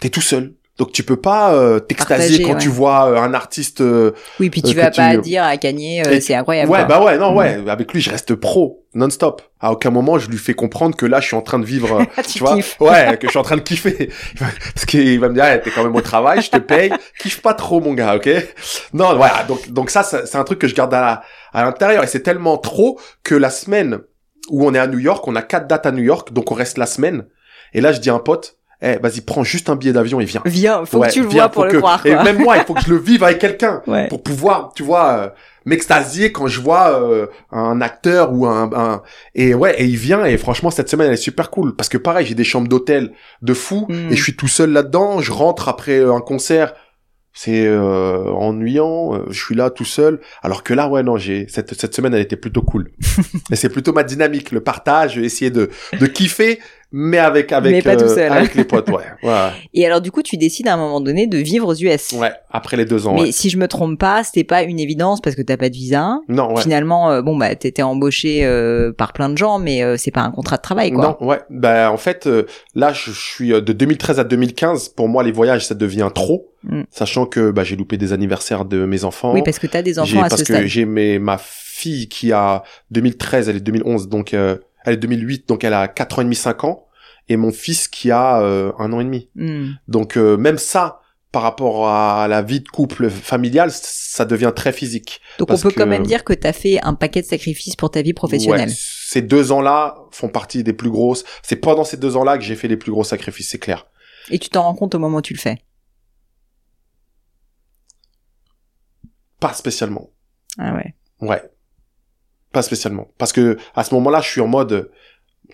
t'es tout seul. Donc tu peux pas euh, t'extasier quand ouais. tu vois euh, un artiste. euh, Oui, puis tu Euh, vas pas dire à Kanye, euh, c'est incroyable. ouais, quoi. bah ouais, non, Mm. ouais. Avec lui, je reste pro, non-stop. À aucun moment, je lui fais comprendre que là, je suis en train de vivre. euh, tu, tu vois. Ouais, que je suis en train de kiffer. Parce qu'il va me dire, hey, t'es quand même au travail, je te paye. Kiffe pas trop, mon gars, ok? Non, voilà. Donc, donc ça, c'est un truc que je garde à, à l'intérieur. Et c'est tellement trop que la semaine où on est à New York, on a quatre dates à New York, donc on reste la semaine. Et là, je dis à un pote, eh, vas-y, prends juste un billet d'avion et viens. Viens, faut Ouais, que tu le viens, vois pour le que- croire. Et Quoi. même moi, il faut que je le vive avec quelqu'un Ouais. pour pouvoir, tu vois, euh, m'extasier quand je vois euh, un acteur ou un, un et ouais et il vient et franchement cette semaine elle est super cool parce que pareil j'ai des chambres d'hôtel de fou Mm. et je suis tout seul là-dedans je rentre après euh, un concert c'est euh, ennuyant euh, je suis là tout seul alors que là ouais non j'ai cette cette semaine elle était plutôt cool et c'est plutôt ma dynamique le partage essayer de de kiffer mais avec avec Mais pas tout seul. avec les potes ouais ouais Et alors du coup, tu décides à un moment donné de vivre aux US. ouais après les deux ans Mais ouais. si je me trompe pas, c'était pas une évidence parce que t'as pas de visa. non ouais Finalement, euh, bon bah t'étais embauché euh, par plein de gens, mais euh, c'est pas un contrat de travail quoi. Non, ouais. Ben en fait, euh, là, je, je suis euh, de 2013 à 2015. Pour moi, les voyages, ça devient trop, Mm. sachant que bah, j'ai loupé des anniversaires de mes enfants. Oui, parce que t'as des J'ai- enfants à parce ce que stade. j'ai mes ma fille qui a 2013, elle est 2011, donc euh, elle est 2008, donc elle a 4 ans et demi, 5 ans, et mon fils qui a euh, un an et demi. Hmm. Donc euh, même ça, par rapport à la vie de couple familiale, ça devient très physique. Donc on peut quand même dire que t'as fait un paquet de sacrifices pour ta vie professionnelle. Ouais, ces deux ans-là font partie des plus grosses. C'est pendant ces deux ans-là que j'ai fait les plus gros sacrifices, c'est clair. Et tu t'en rends compte au moment où tu le fais? Pas spécialement. Ah ouais. Ouais. Pas spécialement. Parce que à ce moment-là, je suis en mode,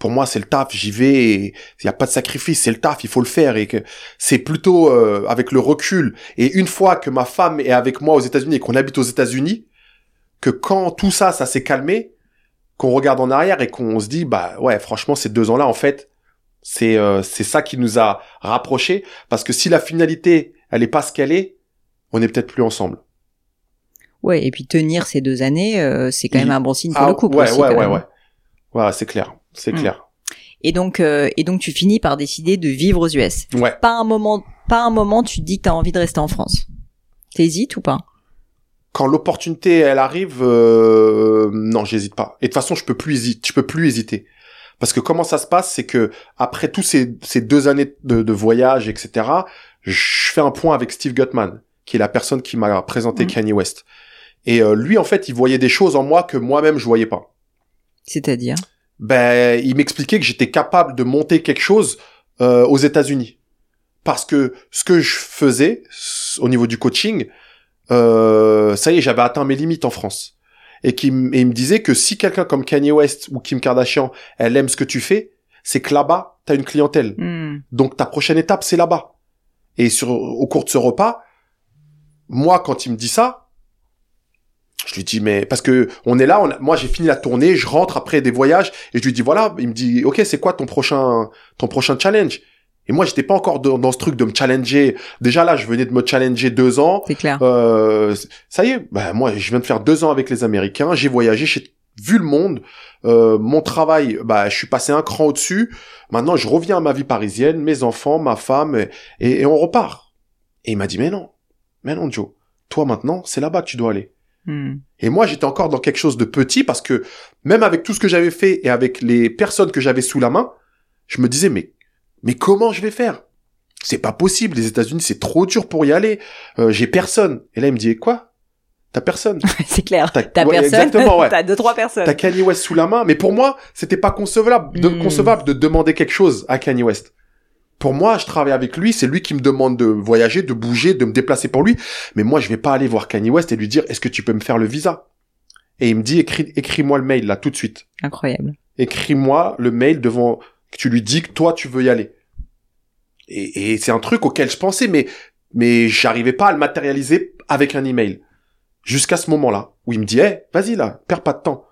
pour moi, c'est le taf, j'y vais, il n'y a pas de sacrifice, c'est le taf, il faut le faire. Et que c'est plutôt euh, avec le recul. Et une fois que ma femme est avec moi aux États-Unis et qu'on habite aux États-Unis, que quand tout ça, ça s'est calmé, qu'on regarde en arrière et qu'on se dit, bah ouais, franchement, ces deux ans-là, en fait, c'est euh, c'est ça qui nous a rapprochés. Parce que si la finalité, elle est pas ce qu'elle est, on n'est peut-être plus ensemble. Ouais, et puis tenir ces deux années, euh, c'est quand même un bon signe pour Ah, le couple ouais, aussi. ouais, ouais, ouais. Voilà, c'est clair, c'est Mm. clair. Et donc, euh, et donc tu finis par décider de vivre aux US. Ouais. Pas un moment, pas un moment, tu te dis que t'as envie de rester en France. T'hésites ou pas? Quand l'opportunité elle arrive, euh, non, j'hésite pas. Et de toute façon, je peux plus hésiter, je peux plus hésiter. Parce que comment ça se passe, c'est que après tous ces, ces deux années de, de voyage, etc., je fais un point avec Steve Gutman, qui est la personne qui m'a présenté Mm. Kanye West. Et euh, lui, en fait, il voyait des choses en moi que moi-même je voyais pas. C'est-à-dire? Ben, il m'expliquait que j'étais capable de monter quelque chose euh, aux États-Unis. Parce que ce que je faisais au niveau du coaching, euh, ça y est, j'avais atteint mes limites en France. Et, qui, il me disait que si quelqu'un comme Kanye West ou Kim Kardashian, elle aime ce que tu fais, c'est que là-bas, t'as une clientèle. Hmm. Donc ta prochaine étape, c'est là-bas. Et sur, au cours de ce repas, moi, quand il me dit ça, je lui dis mais parce que on est là, on a- moi j'ai fini la tournée, je rentre après des voyages et je lui dis voilà, il me dit ok c'est quoi ton prochain ton prochain challenge? Et moi j'étais pas encore dans, dans ce truc de me challenger. Déjà là je venais de me challenger deux ans. C'est clair. Euh, ça y est, bah moi je viens de faire deux ans avec les Américains, j'ai voyagé, j'ai vu le monde, euh, mon travail, bah je suis passé un cran au-dessus. Maintenant je reviens à ma vie parisienne, mes enfants, ma femme, et, et- et on repart. Et il m'a dit mais non, mais non Joe, toi maintenant c'est là-bas que tu dois aller. Hmm. Et moi j'étais encore dans quelque chose de petit parce que même avec tout ce que j'avais fait et avec les personnes que j'avais sous la main, je me disais mais mais comment je vais faire? C'est pas possible, les États-Unis c'est trop dur pour y aller. Euh, j'ai personne. Et là il me dit quoi? T'as personne. c'est clair. T'as- T'as ouais, personne? exactement, ouais. T'as deux trois personnes. T'as Kanye West sous la main, mais pour moi, c'était pas concevable de, Mm. concevable de demander quelque chose à Kanye West. Pour moi, je travaille avec lui, c'est lui qui me demande de voyager, de bouger, de me déplacer pour lui. Mais moi, je vais pas aller voir Kanye West et lui dire, est-ce que tu peux me faire le visa? Et il me dit, écris, écris-moi le mail, là, tout de suite. Incroyable. Écris-moi le mail devant, que tu lui dis que toi, tu veux y aller. Et, et c'est un truc auquel je pensais, mais, mais j'arrivais pas à le matérialiser avec un email. Jusqu'à ce moment-là, où il me dit, eh, vas-y là, perds pas de temps.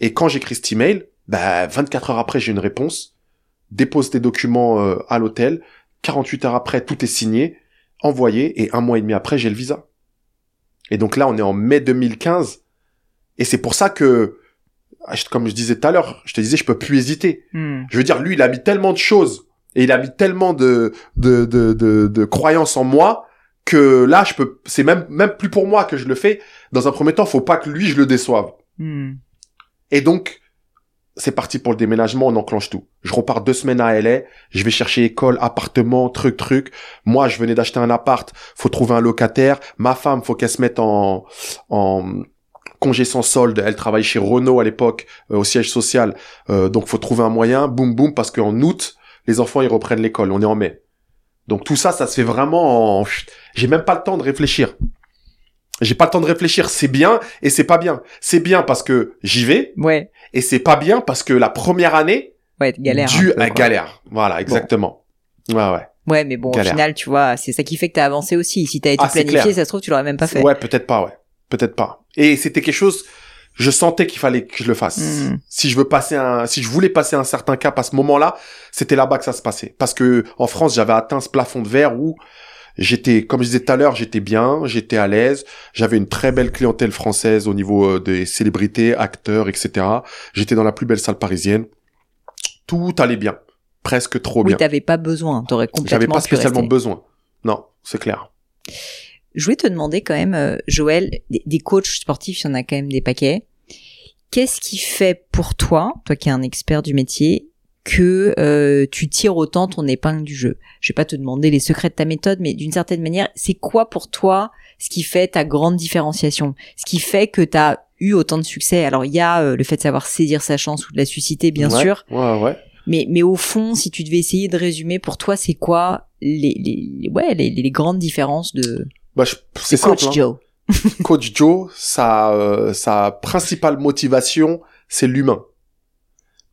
Et quand j'écris cet email, bah, 24 heures après, j'ai une réponse, dépose tes documents euh, à l'hôtel, 48 heures après, tout est signé, envoyé, et un mois et demi après, j'ai le visa. Et donc là, on est en mai 2015, et c'est pour ça que, ah, comme je disais tout à l'heure, je te disais, je peux plus hésiter. Hmm. Je veux dire, lui, il a mis tellement de choses Et il a mis tellement de de de de, de croyances en moi que là, je peux. C'est même même plus pour moi que je le fais. Dans un premier temps, faut pas que lui je le déçoive. Hmm. Et donc, c'est parti pour le déménagement, on enclenche tout. Je repars deux semaines à LA, je vais chercher école, appartement, truc, truc. Moi, je venais d'acheter un appart, faut trouver un locataire. Ma femme, faut qu'elle se mette en, en congé sans solde. Elle travaille chez Renault à l'époque, euh, au siège social. Euh, donc, faut trouver un moyen, boum, boum, parce qu'en août, les enfants, ils reprennent l'école. On est en mai. Donc, tout ça, ça se fait vraiment en... J'ai même pas le temps de réfléchir. J'ai pas le temps de réfléchir. C'est bien et c'est pas bien. C'est bien parce que j'y vais. Ouais. Et c'est pas bien parce que la première année, Ouais, galère. dû peu, à quoi. galère. Voilà, exactement. Ouais, ouais. Ouais, mais bon, Galère. au final, tu vois, c'est ça qui fait que t'as avancé aussi. Si t'as été Ah, c'est planifié, clair. ça se trouve, tu l'aurais même pas fait. Ouais, peut-être pas, ouais. Peut-être pas. Et c'était quelque chose, je sentais qu'il fallait que je le fasse. Hmm. Si je veux passer un, si je voulais passer un certain cap à ce moment-là, c'était là-bas que ça se passait. Parce que, en France, j'avais atteint ce plafond de verre où j'étais, comme je disais tout à l'heure, j'étais bien, j'étais à l'aise, j'avais une très belle clientèle française au niveau euh, des célébrités, acteurs, etc. J'étais dans la plus belle salle parisienne. Tout allait bien. Presque trop Oui, bien. t'avais pas besoin. T'aurais complètement J'avais pas spécialement rester. besoin. Non, c'est clair. Je voulais te demander quand même, euh, Joël, des, des coachs sportifs, il y en a quand même des paquets. Qu'est-ce qui fait pour toi, toi qui es un expert du métier, que euh, tu tires autant ton épingle du jeu Je vais pas te demander les secrets de ta méthode, mais d'une certaine manière, c'est quoi pour toi ce qui fait ta grande différenciation Ce qui fait que tu as eu autant de succès? Alors il y a euh, le fait de savoir saisir sa chance ou de la susciter, bien Ouais, sûr, Ouais, ouais. mais, mais au fond, si tu devais essayer de résumer, pour toi, c'est quoi les, les, ouais, les, les grandes différences de, Bah, c'est Coach simple. hein. Joe? Coach Joe, sa, euh, sa principale motivation, c'est l'humain.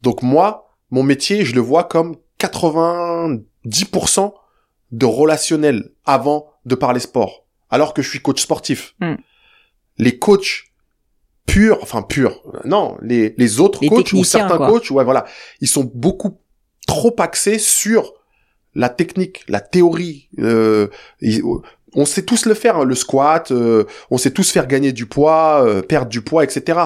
Donc moi, mon métier, je le vois comme 90% de relationnel avant de parler sport. Alors que je suis coach sportif. Hmm. Les coachs purs, enfin purs, non, les, les autres Les coachs ou certains quoi. coachs, ouais, voilà, ils sont beaucoup trop axés sur la technique, la théorie. Euh, on sait tous le faire, hein, le squat, euh, on sait tous faire gagner du poids, euh, perdre du poids, etc.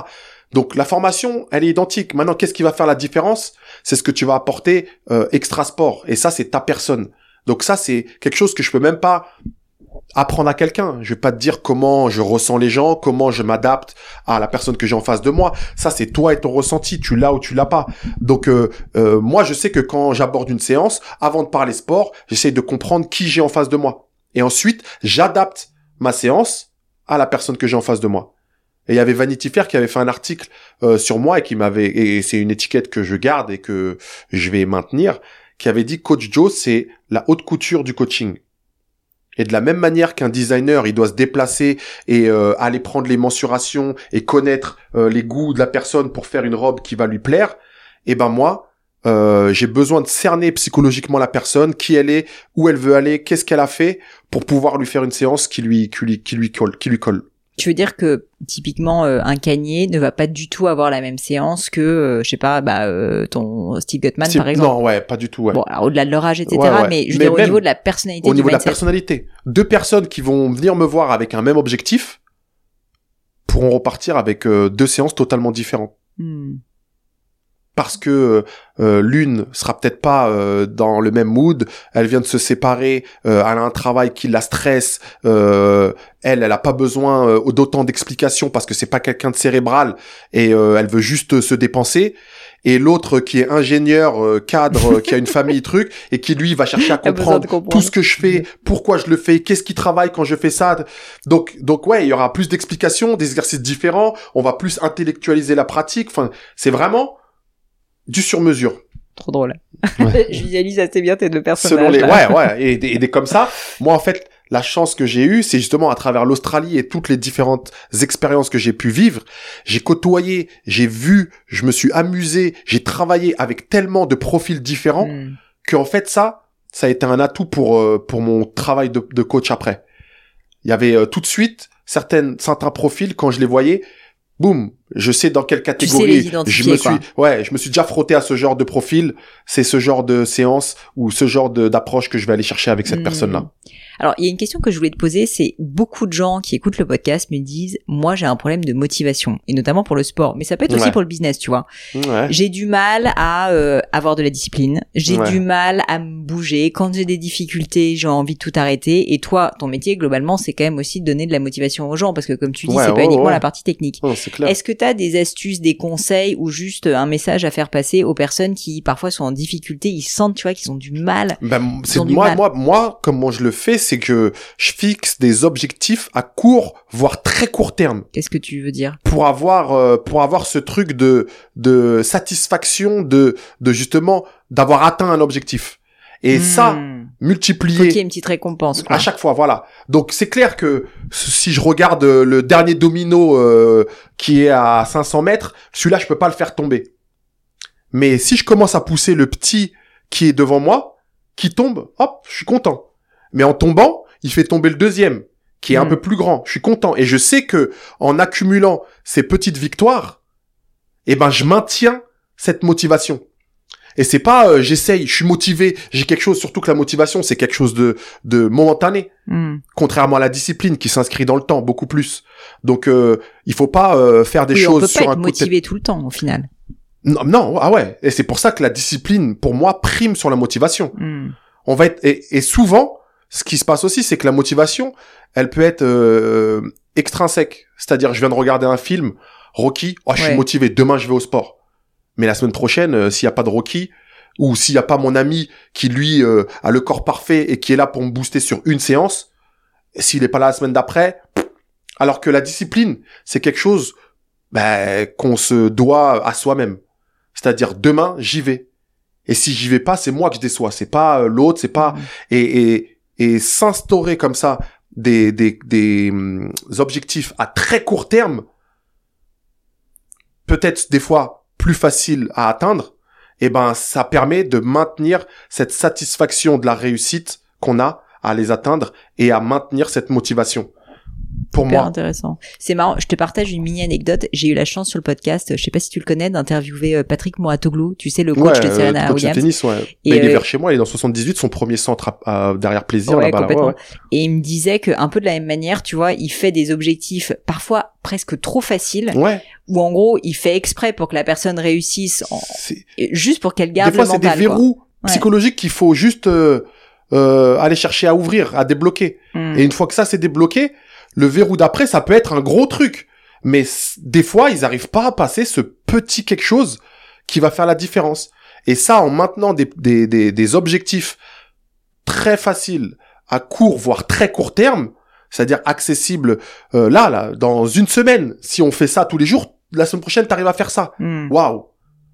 Donc la formation, elle est identique. Maintenant, qu'est-ce qui va faire la différence? C'est ce que tu vas apporter euh, extra sport. Et ça, c'est ta personne. Donc ça, c'est quelque chose que je peux même pas apprendre à quelqu'un. Je vais pas te dire comment je ressens les gens, comment je m'adapte à la personne que j'ai en face de moi. Ça, c'est toi et ton ressenti. Tu l'as ou tu l'as pas. Donc euh, euh, moi, je sais que quand j'aborde une séance, avant de parler sport, j'essaie de comprendre qui j'ai en face de moi. Et ensuite, j'adapte ma séance à la personne que j'ai en face de moi. Et il y avait Vanity Fair qui avait fait un article euh, sur moi et qui m'avait et c'est une étiquette que je garde et que je vais maintenir qui avait dit Coach Joe c'est la haute couture du coaching. Et de la même manière qu'un designer, il doit se déplacer et euh, aller prendre les mensurations et connaître euh, les goûts de la personne pour faire une robe qui va lui plaire, et ben moi, euh, j'ai besoin de cerner psychologiquement la personne, qui elle est, où elle veut aller, qu'est-ce qu'elle a fait, pour pouvoir lui faire une séance qui lui qui lui qui lui colle, qui lui colle. Tu veux dire que typiquement euh, un canier ne va pas du tout avoir la même séance que euh, je sais pas bah euh, ton Steve Gutman par exemple? Non, ouais, pas du tout. Ouais. Bon, au-delà de leur âge, etc. Ouais, ouais. Mais je veux Mais dire au niveau de la personnalité Au niveau de la personnalité, deux personnes qui vont venir me voir avec un même objectif pourront repartir avec euh, deux séances totalement différentes. Hmm. parce que euh, l'une sera peut-être pas euh, dans le même mood, elle vient de se séparer, euh, elle a un travail qui la stresse, euh, elle, elle a pas besoin euh, d'autant d'explications parce que c'est pas quelqu'un de cérébral et euh, elle veut juste se dépenser. Et l'autre qui est ingénieur, euh, cadre, euh, qui a une famille, truc, et qui lui va chercher à comprendre tout ce que je fais, pourquoi je le fais, qu'est-ce qui travaille quand je fais ça. Donc, donc ouais, il y aura plus d'explications, des exercices différents, on va plus intellectualiser la pratique. Enfin, c'est vraiment du sur-mesure. Trop drôle. Ouais. je visualise assez bien tes deux personnages. Selon les, là. ouais, ouais, et des, et des comme ça. Moi, en fait, la chance que j'ai eue, c'est justement à travers l'Australie et toutes les différentes expériences que j'ai pu vivre. J'ai côtoyé, j'ai vu, je me suis amusé, j'ai travaillé avec tellement de profils différents Hmm. que en fait ça, ça a été un atout pour euh, pour mon travail de, de coach après. Il y avait euh, tout de suite certaines certains profils quand je les voyais, boum, Je sais dans quelle Tu sais catégorie. je me suis, quoi. ouais, je me suis déjà frotté à ce genre de profil. C'est ce genre de séance ou ce genre d'approche que je vais aller chercher avec cette Hmm. personne-là. Alors, il y a une question que je voulais te poser, c'est beaucoup de gens qui écoutent le podcast me disent, moi j'ai un problème de motivation, et notamment pour le sport, mais ça peut être aussi pour le business, tu vois. Ouais. J'ai du mal à euh, avoir de la discipline, j'ai Ouais. du mal à me bouger, quand j'ai des difficultés, j'ai envie de tout arrêter, et toi, ton métier, globalement, c'est quand même aussi de donner de la motivation aux gens, parce que comme tu dis, c'est pas uniquement la partie technique. Est-ce que tu as des astuces, des conseils ou juste un message à faire passer aux personnes qui parfois sont en difficulté, ils sentent, tu vois, qu'ils ont du mal Ben, c'est moi, mal. moi, moi, comment je le fais, c'est que je fixe des objectifs à court, voire très court terme, Qu'est-ce que tu veux dire? Pour avoir, euh, pour avoir ce truc de, de satisfaction, de, de justement d'avoir atteint un objectif. Et ça, Hmm. Multiplié Faut qu'il y ait une petite récompense. Quoi. à chaque fois, voilà. Donc c'est clair que si je regarde euh, le dernier domino euh, qui est à 500 mètres, celui-là je peux pas le faire tomber. Mais si je commence à pousser le petit qui est devant moi, qui tombe, hop, je suis content. Mais en tombant, il fait tomber le deuxième, qui est un Mm. peu plus grand. Je suis content et je sais que en accumulant ces petites victoires, eh ben je maintiens cette motivation. Et c'est pas euh, j'essaye, je suis motivé, j'ai quelque chose. Surtout que la motivation c'est quelque chose de de momentané Hmm. contrairement à la discipline qui s'inscrit dans le temps beaucoup plus. Donc euh, il faut pas euh, faire des Oui, on choses peut sur pas un être motivé tout le temps au final. Non, non, ah ouais. Et c'est pour ça que la discipline pour moi prime sur la motivation. Hmm. On va être et, et souvent ce qui se passe aussi c'est que la motivation elle peut être euh, extrinsèque. C'est-à-dire je viens de regarder un film Rocky, oh, je suis Ouais. motivé, demain je vais au sport. Mais la semaine prochaine euh, s'il y a pas de Rocky ou s'il y a pas mon ami qui lui euh, a le corps parfait et qui est là pour me booster sur une séance, s'il est pas là la semaine d'après, alors que la discipline, c'est quelque chose ben, qu'on se doit à soi-même. C'est-à-dire demain, j'y vais. Et si j'y vais pas, c'est moi que je déçois, c'est pas euh, l'autre, c'est pas Hmm. et et, et s'instaurer comme ça des des des hum, objectifs à très court terme, peut-être des fois plus facile à atteindre, et ben ça permet de maintenir cette satisfaction de la réussite qu'on a à les atteindre et à maintenir cette motivation. Pour Super moi, intéressant. C'est marrant, je te partage une mini anecdote. J'ai eu la chance sur le podcast, je sais pas si tu le connais, d'interviewer euh, Patrick Mouratoglou, tu sais, le coach de euh, Serena coach de Williams. tennis, ouais. Et, Bah, il est euh, vers chez moi, il est dans 78, son premier centre à- à- derrière plaisir Ouais, là-bas. là. Et il me disait que un peu de la même manière, tu vois, il fait des objectifs parfois presque trop faciles, Ouais, ou en gros, il fait exprès pour que la personne réussisse, en- juste pour qu'elle des garde fois le c'est des mental. verrous psychologiques qu'il faut juste euh, euh, aller chercher à ouvrir, à débloquer. Hmm. Et une fois que ça c'est débloqué, le verrou d'après, ça peut être un gros truc. Mais des fois, ils arrivent pas à passer ce petit quelque chose qui va faire la différence. Et ça, en maintenant des, des, des, des objectifs très faciles, à court, voire très court terme, c'est-à-dire accessibles, euh, là, là, dans une semaine, si on fait ça tous les jours, la semaine prochaine, t'arrives à faire ça. Hmm. Waouh,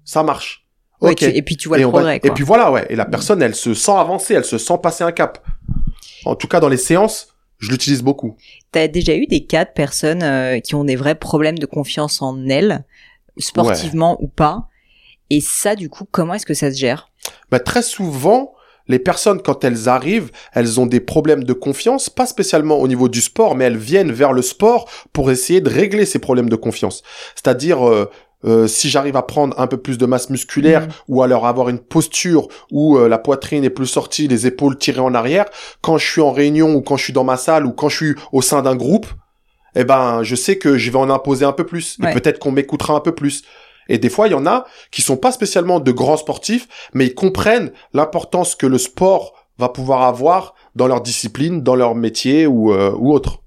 ça marche. Ouais, Ok. tu- et puis tu vois Et le va- progrès, Et puis voilà, ouais. Et la personne, elle se sent avancer, elle se sent passer un cap. En tout cas, dans les séances, je l'utilise beaucoup. T'as déjà eu des cas de personnes euh, qui ont des vrais problèmes de confiance en elles, sportivement ou pas? Et ça, du coup, comment est-ce que ça se gère? Bah, très souvent, les personnes, quand elles arrivent, elles ont des problèmes de confiance, pas spécialement au niveau du sport, mais elles viennent vers le sport pour essayer de régler ces problèmes de confiance. C'est-à-dire, euh, euh, si j'arrive à prendre un peu plus de masse musculaire, Mhm. ou alors avoir une posture où euh, la poitrine est plus sortie, les épaules tirées en arrière, quand je suis en réunion ou quand je suis dans ma salle ou quand je suis au sein d'un groupe, eh ben, je sais que je vais en imposer un peu plus. Ouais. Et peut-être qu'on m'écoutera un peu plus. Et des fois, il y en a qui sont pas spécialement de grands sportifs, mais ils comprennent l'importance que le sport va pouvoir avoir dans leur discipline, dans leur métier ou, euh, ou autre.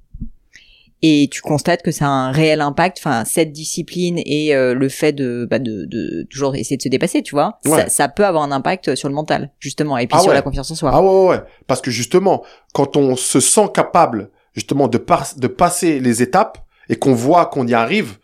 Et tu constates que ça a un réel impact, enfin cette discipline et euh, le fait de, bah, de, de toujours essayer de se dépasser, tu vois, Ouais. ça, ça peut avoir un impact sur le mental, justement, et puis Ah sur ouais. la confiance en soi. Ah ouais, ouais, ouais. Parce que justement, quand on se sent capable justement de, pas- de passer les étapes et qu'on voit qu'on y arrive,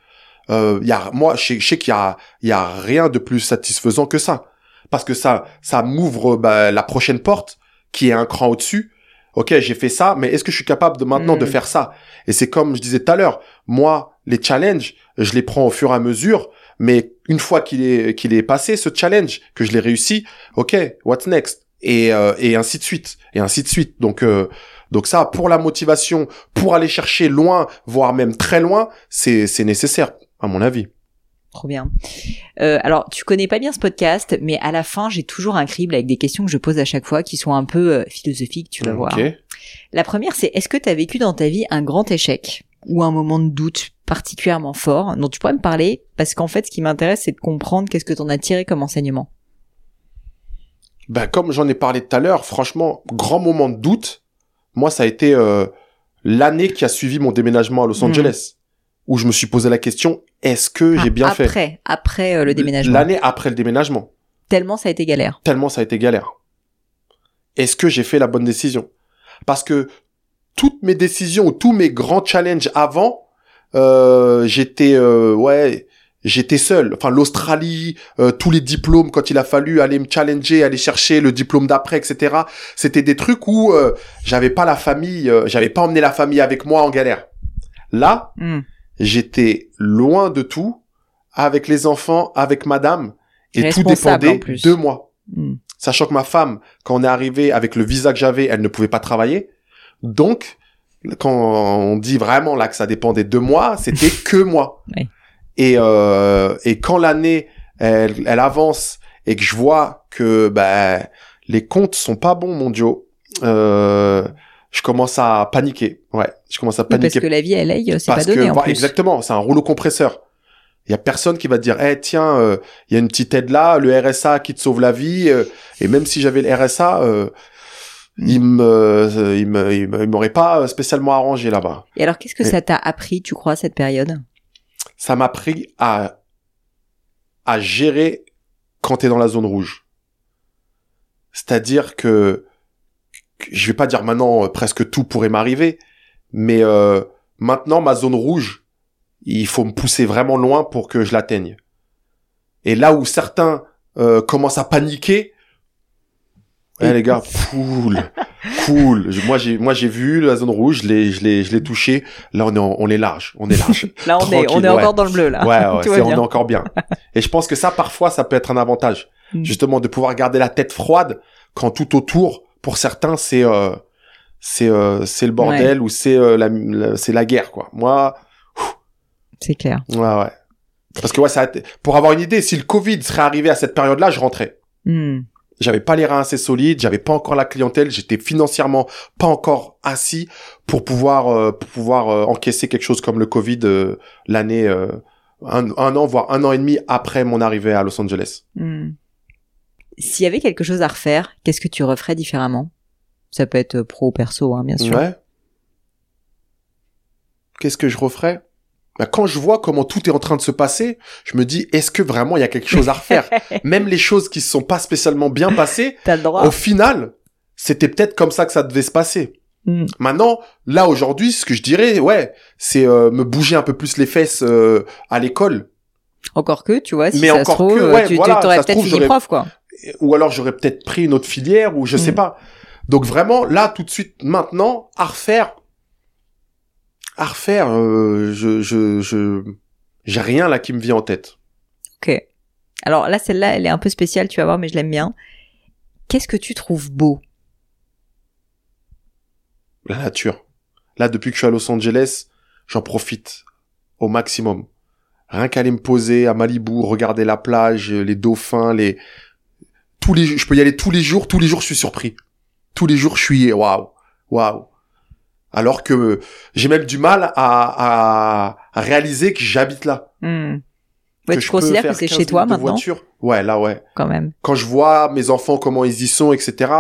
euh, y a, moi, je sais, je sais qu'il y a, y a rien de plus satisfaisant que ça. Parce que ça, ça m'ouvre bah, la prochaine porte qui est un cran au-dessus. Ok, j'ai fait ça, mais est-ce que je suis capable de maintenant Mm. de faire ça? Et c'est comme je disais tout à l'heure, moi, les challenges, je les prends au fur et à mesure, mais une fois qu'il est qu'il est passé ce challenge, que je l'ai réussi, ok, what's next? Et euh, et ainsi de suite, et ainsi de suite. Donc euh, donc ça, pour la motivation, pour aller chercher loin, voire même très loin, c'est c'est nécessaire. à mon avis. Trop bien. Euh, alors, tu connais pas bien ce podcast, mais à la fin, j'ai toujours un crible avec des questions que je pose à chaque fois qui sont un peu euh, philosophiques, tu vas voir. La première, c'est est-ce que tu as vécu dans ta vie un grand échec ou un moment de doute particulièrement fort dont tu pourrais me parler? Parce qu'en fait, ce qui m'intéresse, c'est de comprendre qu'est-ce que tu en as tiré comme enseignement. Ben, comme j'en ai parlé tout à l'heure, franchement, grand moment de doute. Moi, ça a été euh, l'année qui a suivi mon déménagement à Los Mhm. Angeles, où je me suis posé la question est-ce que j'ai bien fait? Après, après euh, le déménagement. L'année après le déménagement, Tellement ça a été galère. tellement ça a été galère. Est-ce que j'ai fait la bonne décision? Parce que toutes mes décisions ou tous mes grands challenges avant, euh, j'étais euh, ouais, j'étais seul. Enfin l'Australie, euh, tous les diplômes quand il a fallu aller me challenger, aller chercher le diplôme d'après, etc. C'était des trucs où euh, j'avais pas la famille, euh, j'avais pas emmené la famille avec moi en galère. Là, Hmm. J'étais loin de tout, avec les enfants, avec madame, et tout dépendait de moi. Hmm. Sachant que ma femme, quand on est arrivé avec le visa que j'avais, elle ne pouvait pas travailler. Donc, quand on dit vraiment là que ça dépendait de moi, c'était que moi. Oui. Et, euh, et quand l'année, elle, elle avance et que je vois que ben les comptes sont pas bons mondiaux, euh, je commence à paniquer. Ouais, je commence à Oui, parce paniquer que la vie à LA, c'est pas donné que en voilà, plus. exactement, c'est un rouleau compresseur. Il y a personne qui va te dire, eh tiens, euh, il y a une petite aide là, le RSA qui te sauve la vie. euh, et même si j'avais le RSA, euh, il me, euh, il me, il me- il m'aurait pas spécialement arrangé là-bas. Et alors, qu'est-ce que Et- ça t'a appris, tu crois, cette période? Ça m'a pris à à gérer quand t'es dans la zone rouge. C'est-à-dire que je vais pas dire maintenant euh, presque tout pourrait m'arriver, mais euh, maintenant ma zone rouge, il faut me pousser vraiment loin pour que je l'atteigne. Et là où certains euh, commencent à paniquer, eh les gars, cool, cool. Je- Moi j'ai moi j'ai vu la zone rouge, je l'ai je l'ai je l'ai touché. Là on est en- on est large, on est large. Là, on est, on est encore dans le bleu, là. Ouais, on est encore bien. Et je pense que ça, parfois, ça peut être un avantage. Mm. Justement, de pouvoir garder la tête froide quand tout autour, pour certains, c'est euh, c'est euh, c'est le bordel ou c'est euh, la, la- c'est la guerre, quoi. Moi, C'est clair. ouais, ouais. Parce que ouais, ça, pour avoir une idée, si le Covid serait arrivé à cette période-là, je rentrais. Hmm. J'avais pas les reins assez solides, j'avais pas encore la clientèle, j'étais financièrement pas encore assis pour pouvoir euh, pour pouvoir euh, encaisser quelque chose comme le Covid euh, l'année euh, un, un an voire un an et demi après mon arrivée à Los Angeles. Hmm. S'il y avait quelque chose à refaire, qu'est-ce que tu referais différemment? Ça peut être pro ou perso, hein, bien sûr. Ouais. Qu'est-ce que je referais? Bah, Quand je vois comment tout est en train de se passer, je me dis est-ce que vraiment il y a quelque chose à refaire? Même les choses qui se sont pas spécialement bien passées, le droit. au final, c'était peut-être comme ça que ça devait se passer. Hmm. Maintenant, là aujourd'hui, ce que je dirais, ouais, c'est euh, me bouger un peu plus les fesses euh, à l'école, Encore que, tu vois, si Mais ça encore se trouve, que, ouais, tu voilà, t'aurais peut-être fini prof, quoi. Ou alors j'aurais peut-être pris une autre filière, ou je sais Mm. pas. Donc vraiment, là, tout de suite, maintenant, à refaire, à refaire, euh, je, je, je, j'ai rien là qui me vient en tête. Ok. Alors là, celle-là, elle est un peu spéciale, tu vas voir, mais je l'aime bien. Qu'est-ce que tu trouves beau? La nature. Là, depuis que je suis à Los Angeles, j'en profite au maximum. Rien qu'aller me poser à Malibu, regarder la plage, les dauphins, les tous les je peux y aller tous les jours, tous les jours je suis surpris. Tous les jours je suis waouh, waouh. Alors que j'ai même du mal à, à, réaliser que j'habite là. Hmm. Ouais, Que tu considères que c'est 15 chez toi maintenant, voiture. Ouais, là ouais. quand même. Quand je vois mes enfants comment ils y sont, etc.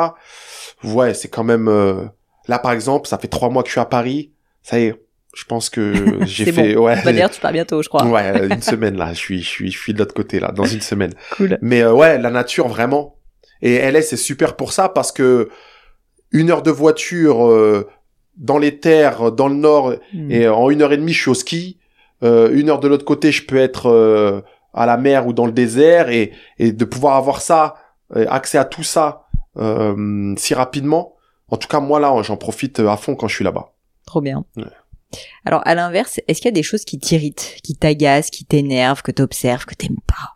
Ouais, c'est quand même euh, là par exemple, ça fait trois mois que je suis à Paris. Ça y est, je pense que j'ai fait ouais. Bah, D'ailleurs, tu pars bientôt, je crois. Ouais, euh, une semaine là, je suis, je suis, je suis de l'autre côté là, dans une semaine. Cool. Mais euh, ouais, la nature vraiment. Et LA c'est super pour ça parce que une heure de voiture euh, dans les terres, dans le nord, Hmm. et en une heure et demie je suis au ski. Euh, une heure de l'autre côté, je peux être euh, à la mer ou dans le désert et, et de pouvoir avoir ça, euh, accès à tout ça euh, si rapidement. En tout cas, moi là, j'en profite à fond quand je suis là-bas. Trop bien. Ouais. Alors, à l'inverse, est-ce qu'il y a des choses qui t'irritent, qui t'agacent, qui t'énervent, que t'observes, que t'aimes pas?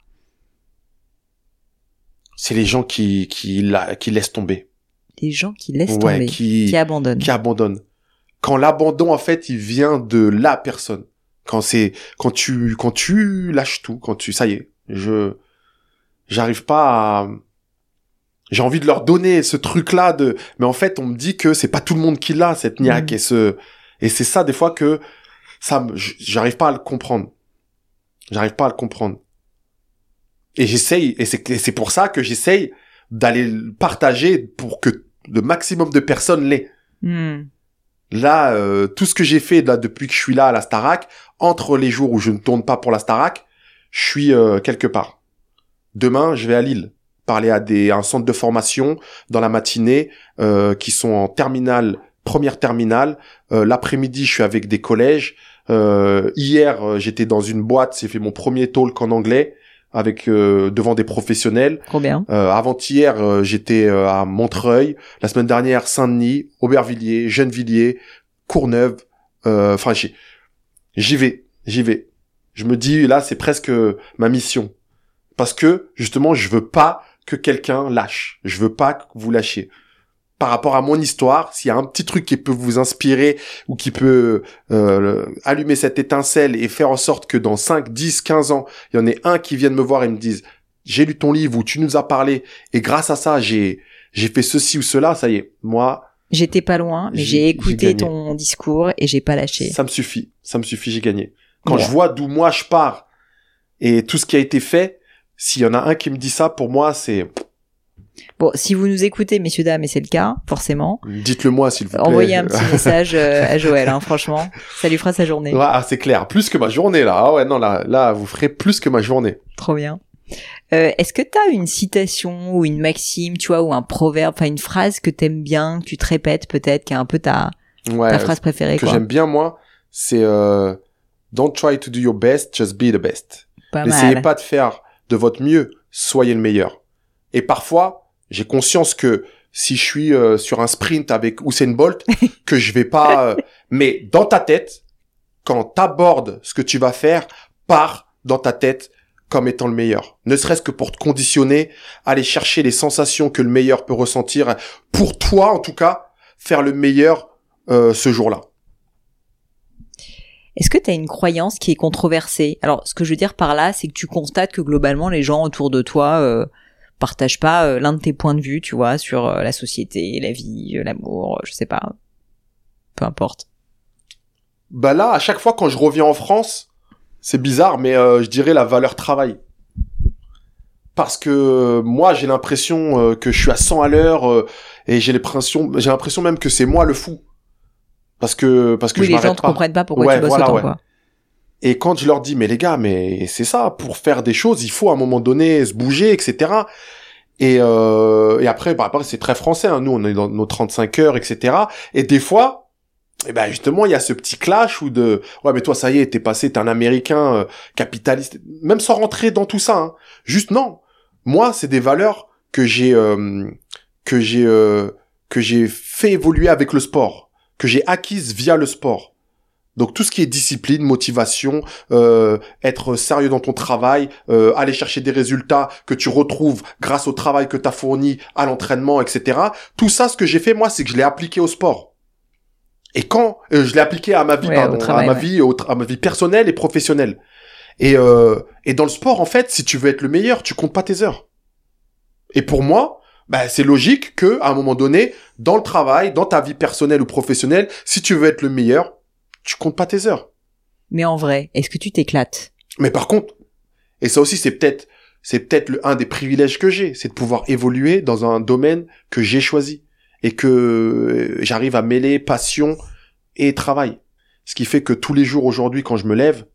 C'est les gens qui qui la, qui laissent tomber, Des gens qui laissent ouais, tomber, qui qui abandonnent. qui abandonnent. Quand l'abandon en fait, il vient de la personne. Quand c'est quand tu quand tu lâches tout, quand tu ça y est, je j'arrive pas à j'ai envie de leur donner ce truc là de mais en fait on me dit que c'est pas tout le monde qui l'a cette niaque Mm. et ce et c'est ça des fois que ça j'arrive pas à le comprendre. J'arrive pas à le comprendre. Et j'essaye et c'est pour ça que j'essaye d'aller le partager pour que le maximum de personnes l'aient. Hmm. là euh, tout ce que j'ai fait là depuis que je suis là à la Starac entre les jours où je ne tourne pas pour la Starac je suis euh, quelque part. Demain je vais à Lille parler à des à un centre de formation dans la matinée euh, qui sont en terminale première terminale Euh, l'après-midi je suis avec des collèges Euh, hier euh, j'étais dans une boîte j'ai fait mon premier talk en anglais avec euh, devant des professionnels Trop bien. euh, avant-hier, euh, j'étais euh, à Montreuil. La semaine dernière, Saint-Denis, Aubervilliers, Gennevilliers, Courneuve. Enfin, j'y j'y vais, j'y vais. Je me dis, là, c'est presque ma mission. Parce que, justement, je veux pas que quelqu'un lâche. Je veux pas que vous lâchiez. Par rapport à mon histoire, s'il y a un petit truc qui peut vous inspirer ou qui peut euh, allumer cette étincelle et faire en sorte que dans 5, 10, 15 ans, il y en ait un qui vienne me voir et me dise j'ai lu ton livre où tu nous as parlé et grâce à ça j'ai j'ai fait ceci ou cela ça y est moi J'étais pas loin, mais J'ai- écouté ton discours et j'ai pas lâché. ça me suffit ça me suffit j'ai gagné. Quand je vois d'où moi je pars et tout ce qui a été fait s'il y en a un qui me dit ça pour moi c'est Bon, si vous nous écoutez, messieurs dames, et c'est le cas, forcément, dites-le moi s'il vous plaît. envoyez un petit message euh, à Joël, hein, franchement, ça lui fera sa journée. Ouais, ah, c'est clair. Plus que ma journée là. Ah ouais non là là vous ferez plus que ma journée. Trop bien. Euh, Est-ce que t'as une citation ou une maxime, tu vois, ou un proverbe, enfin une phrase que t'aimes bien, que tu te répètes peut-être, qui est un peu ta, ouais ta phrase préférée, que j'aime bien moi c'est euh, don't try to do your best just be the best. Pas N'essayez pas de faire de votre mieux, soyez le meilleur. Et parfois, j'ai conscience que si je suis euh, sur un sprint avec Usain Bolt, que je vais pas... euh, mais dans ta tête, quand t'abordes ce que tu vas faire, pars dans ta tête comme étant le meilleur. Ne serait-ce que pour te conditionner, aller chercher les sensations que le meilleur peut ressentir. Pour toi, en tout cas, faire le meilleur euh, ce jour-là. Est-ce que tu as une croyance qui est controversée? Alors, ce que je veux dire par là, c'est que tu constates que globalement, les gens autour de toi partagent pas euh, l'un de tes points de vue, tu vois, sur euh, la société, la vie, euh, l'amour, je sais pas. Peu importe. Bah là, à chaque fois quand je reviens en France, c'est bizarre, mais euh, je dirais la valeur travail. Parce que moi, j'ai l'impression euh, que je suis à 100 à l'heure euh, et j'ai l'impression, j'ai l'impression même que c'est moi le fou. Parce que parce que oui, je les gens pas. comprennent pas pourquoi Ouais, tu bosses voilà, autant, ouais. quoi. Et quand je leur dis, mais les gars, mais c'est ça, pour faire des choses, il faut à un moment donné se bouger, etc. Et, euh, et après, bah, c'est très français, hein. nous on est dans nos 35 heures, etc. Et des fois, eh ben justement, il y a ce petit clash où de, ouais, mais toi, ça y est, t'es passé, t'es un Américain euh, capitaliste, même sans rentrer dans tout ça. Hein. Juste non, moi, c'est des valeurs que j'ai euh, que j'ai euh, que j'ai fait évoluer avec le sport, que j'ai acquises via le sport. Donc tout ce qui est discipline, motivation, euh, être sérieux dans ton travail, euh, aller chercher des résultats que tu retrouves grâce au travail que tu as fourni à l'entraînement, etc. Tout ça, ce que j'ai fait moi, c'est que je l'ai appliqué au sport. Et quand euh, je l'ai appliqué à ma vie, Ouais, pardon, au travail, à ma ouais. vie, au à ma vie personnelle et professionnelle. Et euh, et dans le sport, en fait, si tu veux être le meilleur, tu comptes pas tes heures. Et pour moi, bah, c'est logique que à un moment donné, dans le travail, dans ta vie personnelle ou professionnelle, si tu veux être le meilleur, tu comptes pas tes heures. Mais en vrai, est-ce que tu t'éclates? Mais par contre, et ça aussi c'est peut-être c'est peut-être le un des privilèges que j'ai, c'est de pouvoir évoluer dans un domaine que j'ai choisi et que euh, j'arrive à mêler passion et travail. Ce qui fait que tous les jours aujourd'hui quand je me lève,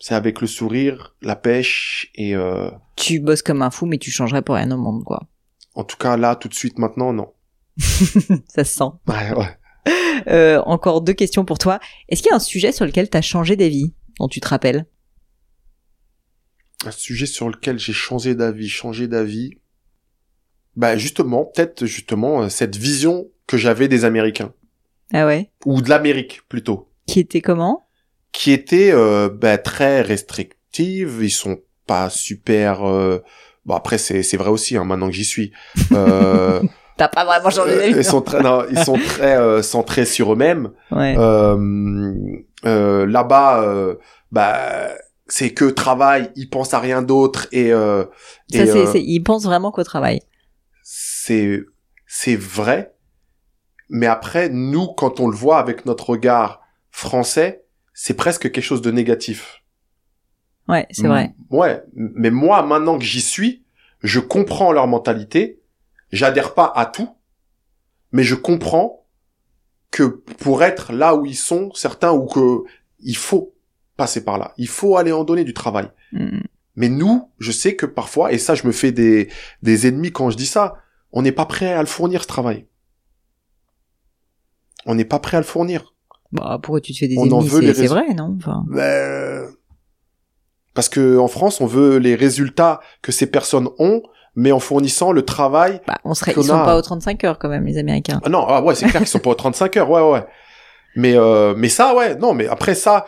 c'est avec le sourire, la pêche et euh, Tu bosses comme un fou, mais tu changerais pour rien au monde, quoi. en tout cas là tout de suite maintenant non. Ça se sent. Ouais, ouais. Euh, encore deux questions pour toi. Est-ce qu'il y a un sujet sur lequel t'as changé d'avis, dont tu te rappelles? Un sujet sur lequel j'ai changé d'avis, changé d'avis. Bah justement, peut-être justement euh, cette vision que j'avais des Américains Ah ouais? Ou de l'Amérique plutôt. Qui était comment? Qui était euh, bah, très restrictive. Ils sont pas super. euh, Bon après c'est c'est vrai aussi hein, maintenant que j'y suis. Euh, T'as pas vraiment changé euh, d'avis ils sont très non, ils sont très euh, centrés sur eux-mêmes. Ouais. Euh, euh, là-bas, euh, bah c'est que travail, ils pensent à rien d'autre et, euh, Ça, et, c'est, euh, c'est- ils pensent vraiment qu'au travail. c'est c'est vrai. Mais après, nous, quand on le voit avec notre regard français, c'est presque quelque chose de négatif. Ouais, c'est vrai. Ouais, mais moi, maintenant que j'y suis, je comprends leur mentalité. J'adhère pas à tout, mais je comprends que pour être là où ils sont, certains, ou que il faut passer par là. Il faut aller en donner du travail. Mm. Mais nous, je sais que parfois, et ça, je me fais des, des ennemis quand je dis ça, on n'est pas prêt à le fournir, ce travail. On n'est pas prêt à le fournir. Bah, pourquoi tu te fais des On en ennemis? les C'est, vrai, non? Enfin, Ben, Parce que en France, on veut les résultats que ces personnes ont, mais en fournissant le travail. bah, on serait, ils sont a- pas aux 35 heures quand même, les Américains. Ah non, ah ouais, c'est clair qu'ils sont pas aux 35 heures, ouais, ouais. Mais, euh, mais ça, ouais, non, mais après ça,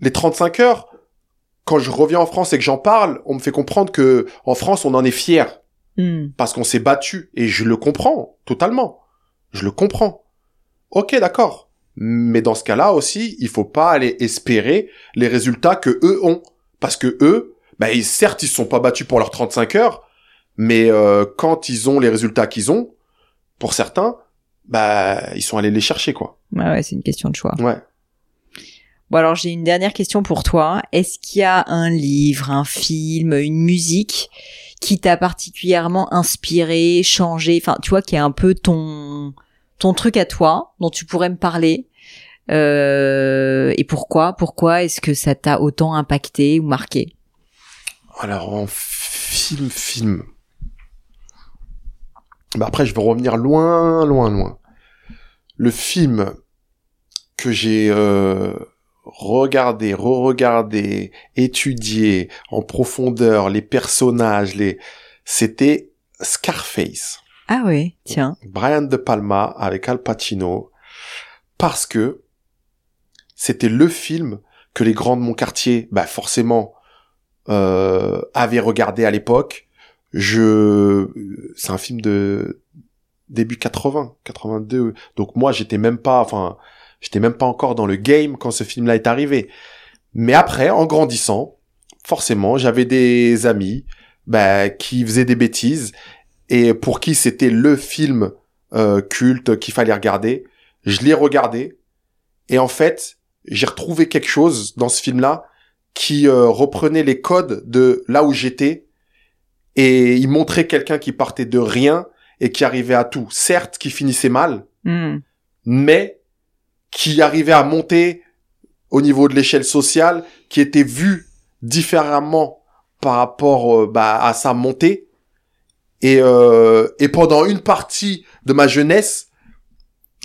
les 35 heures, quand je reviens en France et que j'en parle, on me fait comprendre que en France, on en est fier. Mm. parce qu'on s'est battu et je le comprends totalement. Je le comprends. Ok, d'accord. Mais dans ce cas-là aussi, il faut pas aller espérer les résultats que eux ont, parce que eux, bah, certes, ils se sont pas battus pour leurs 35 heures, mais euh, quand ils ont les résultats qu'ils ont, pour certains, bah, ils sont allés les chercher, quoi. Ouais, ouais, c'est une question de choix. Ouais. Bon, alors j'ai une dernière question pour toi. Est-ce qu'il y a un livre, un film, une musique qui t'a particulièrement inspiré, changé, enfin, tu vois, qui est un peu ton ton truc à toi, dont tu pourrais me parler euh, Et pourquoi Pourquoi est-ce que ça t'a autant impacté ou marqué? Alors en film, film. Bah après, je vais revenir loin, loin, loin. Le film que j'ai euh, regardé, re-regardé, étudié en profondeur, les personnages, les, c'était Scarface. Ah ouais, tiens. Brian De Palma avec Al Pacino parce que c'était le film que les grands de mon quartier, bah forcément, euh, avaient regardé à l'époque. Je, c'est un film de début 80, 82. Donc moi, j'étais même pas, enfin, j'étais même pas encore dans le game quand ce film-là est arrivé. Mais après, en grandissant, forcément, j'avais des amis, bah, qui faisaient des bêtises et pour qui c'était le film euh, culte qu'il fallait regarder. Je l'ai regardé et en fait, j'ai retrouvé quelque chose dans ce film-là qui euh, reprenait les codes de là où j'étais et il montrait quelqu'un qui partait de rien et qui arrivait à tout. Certes, qui finissait mal, Hmm. mais qui arrivait à monter au niveau de l'échelle sociale, qui était vu différemment par rapport euh, bah, à sa montée. Et, euh, et pendant une partie de ma jeunesse,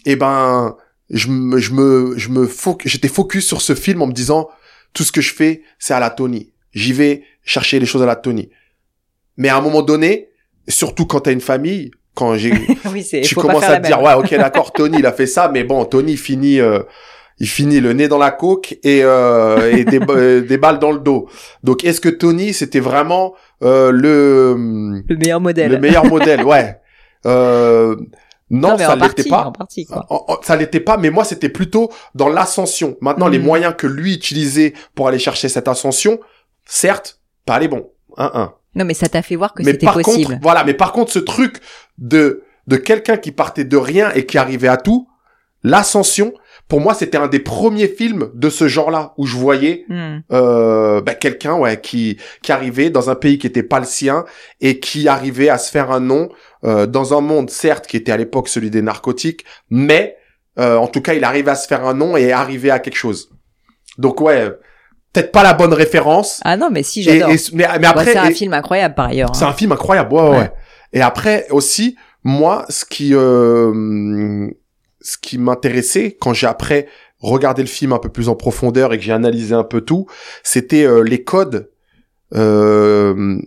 eh ben, je me, je me, je me foc- j'étais focus sur ce film en me disant tout ce que je fais, c'est à la Tony. J'y vais chercher les choses à la Tony. Mais à un moment donné, surtout quand t'as une famille, quand j'ai, oui, tu commences à te dire ouais ok d'accord Tony il a fait ça mais bon Tony finit euh, il finit le nez dans la coke et, euh, et des, euh, des balles dans le dos donc est-ce que Tony c'était vraiment euh, le Le meilleur modèle. le meilleur modèle ouais euh, non, mais ça l'était pas en partie, quoi. en- en- ça l'était pas, mais moi c'était plutôt dans l'ascension. Maintenant, les Mhm. moyens que lui utilisait pour aller chercher cette ascension, certes, pas les bons. Un, un. Non, mais ça t'a fait voir que Mais c'était par possible. contre, voilà, mais par contre, ce truc de de quelqu'un qui partait de rien et qui arrivait à tout, l'ascension, pour moi, c'était un des premiers films de ce genre-là où je voyais Hmm. euh, bah, quelqu'un ouais qui qui arrivait dans un pays qui était pas le sien et qui arrivait à se faire un nom euh, dans un monde certes qui était à l'époque celui des narcotiques mais euh, en tout cas il arrivait à se faire un nom et arriver à quelque chose donc ouais peut-être pas la bonne référence Ah non, mais si, j'adore. et- mais, mais Bah, c'est un et- film incroyable par ailleurs. c'est hein. un film incroyable, ouais, ouais, Ouais. ouais. Et après aussi, moi, ce qui, euh, ce qui m'intéressait quand j'ai après regardé le film un peu plus en profondeur et que j'ai analysé un peu tout, c'était euh, les codes euh,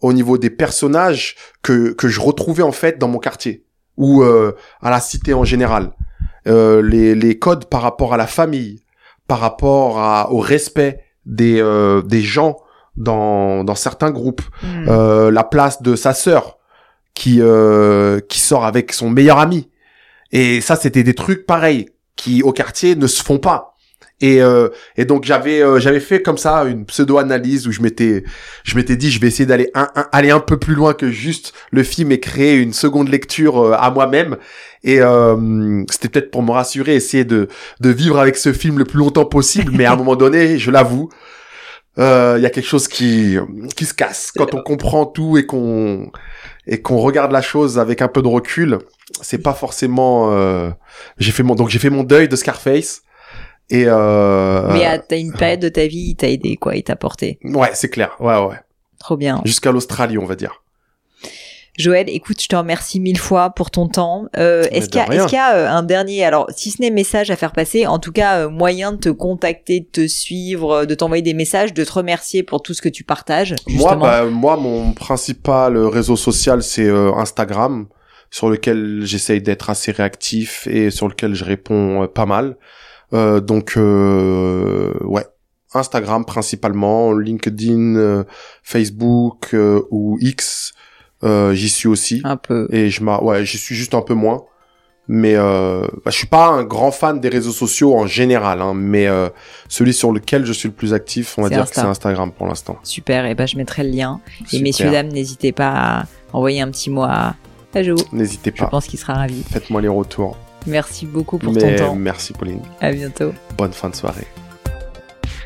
au niveau des personnages que que je retrouvais en fait dans mon quartier ou euh, à la cité en général. Euh, les les codes par rapport à la famille, par rapport à, au respect des euh, des gens dans dans certains groupes. Hmm. euh, la place de sa sœur qui euh, qui sort avec son meilleur ami. Et ça c'était des trucs pareils qui au quartier ne se font pas Et, euh, et donc j'avais euh, j'avais fait comme ça une pseudo analyse où je m'étais je m'étais dit je vais essayer d'aller un, un, aller un peu plus loin que juste le film et créer une seconde lecture euh, à moi-même. Et euh, c'était peut-être pour me rassurer essayer de de vivre avec ce film le plus longtemps possible. Mais à un moment donné je l'avoue il y a quelque chose qui qui se casse. Quand on comprend tout et qu'on et qu'on regarde la chose avec un peu de recul c'est pas forcément j'ai fait mon donc j'ai fait mon deuil de Scarface et euh, Mais t'as une période de ta vie, il t'a aidé, quoi, il t'a porté. Ouais, c'est clair. Ouais, ouais. Trop bien. Jusqu'à l'Australie, on va dire. Joël, écoute, je te remercie mille fois pour ton temps. Euh, est-ce qu'il y, est qu y, a euh, un dernier, alors si ce n'est message à faire passer, en tout cas euh, moyen de te contacter, de te suivre, de t'envoyer des messages, de te remercier pour tout ce que tu partages Moi, bah, moi, mon principal réseau social, c'est Instagram, sur lequel j'essaye d'être assez réactif et sur lequel je réponds pas mal. Euh, donc euh, ouais, Instagram principalement, LinkedIn, euh, Facebook ou X, j'y suis aussi. Un peu. Et je m'as, ouais, j'y suis juste un peu moins. Mais euh, bah, je suis pas un grand fan des réseaux sociaux en général, hein, mais celui sur lequel je suis le plus actif, on va dire que c'est Instagram pour l'instant. Super, et ben je mettrai le lien. Et messieurs dames, n'hésitez pas à envoyer un petit mot à, à N'hésitez pas. Je pense qu'il sera ravi. Faites-moi les retours. Merci beaucoup pour ton temps. Merci Pauline. À bientôt. Bonne fin de soirée.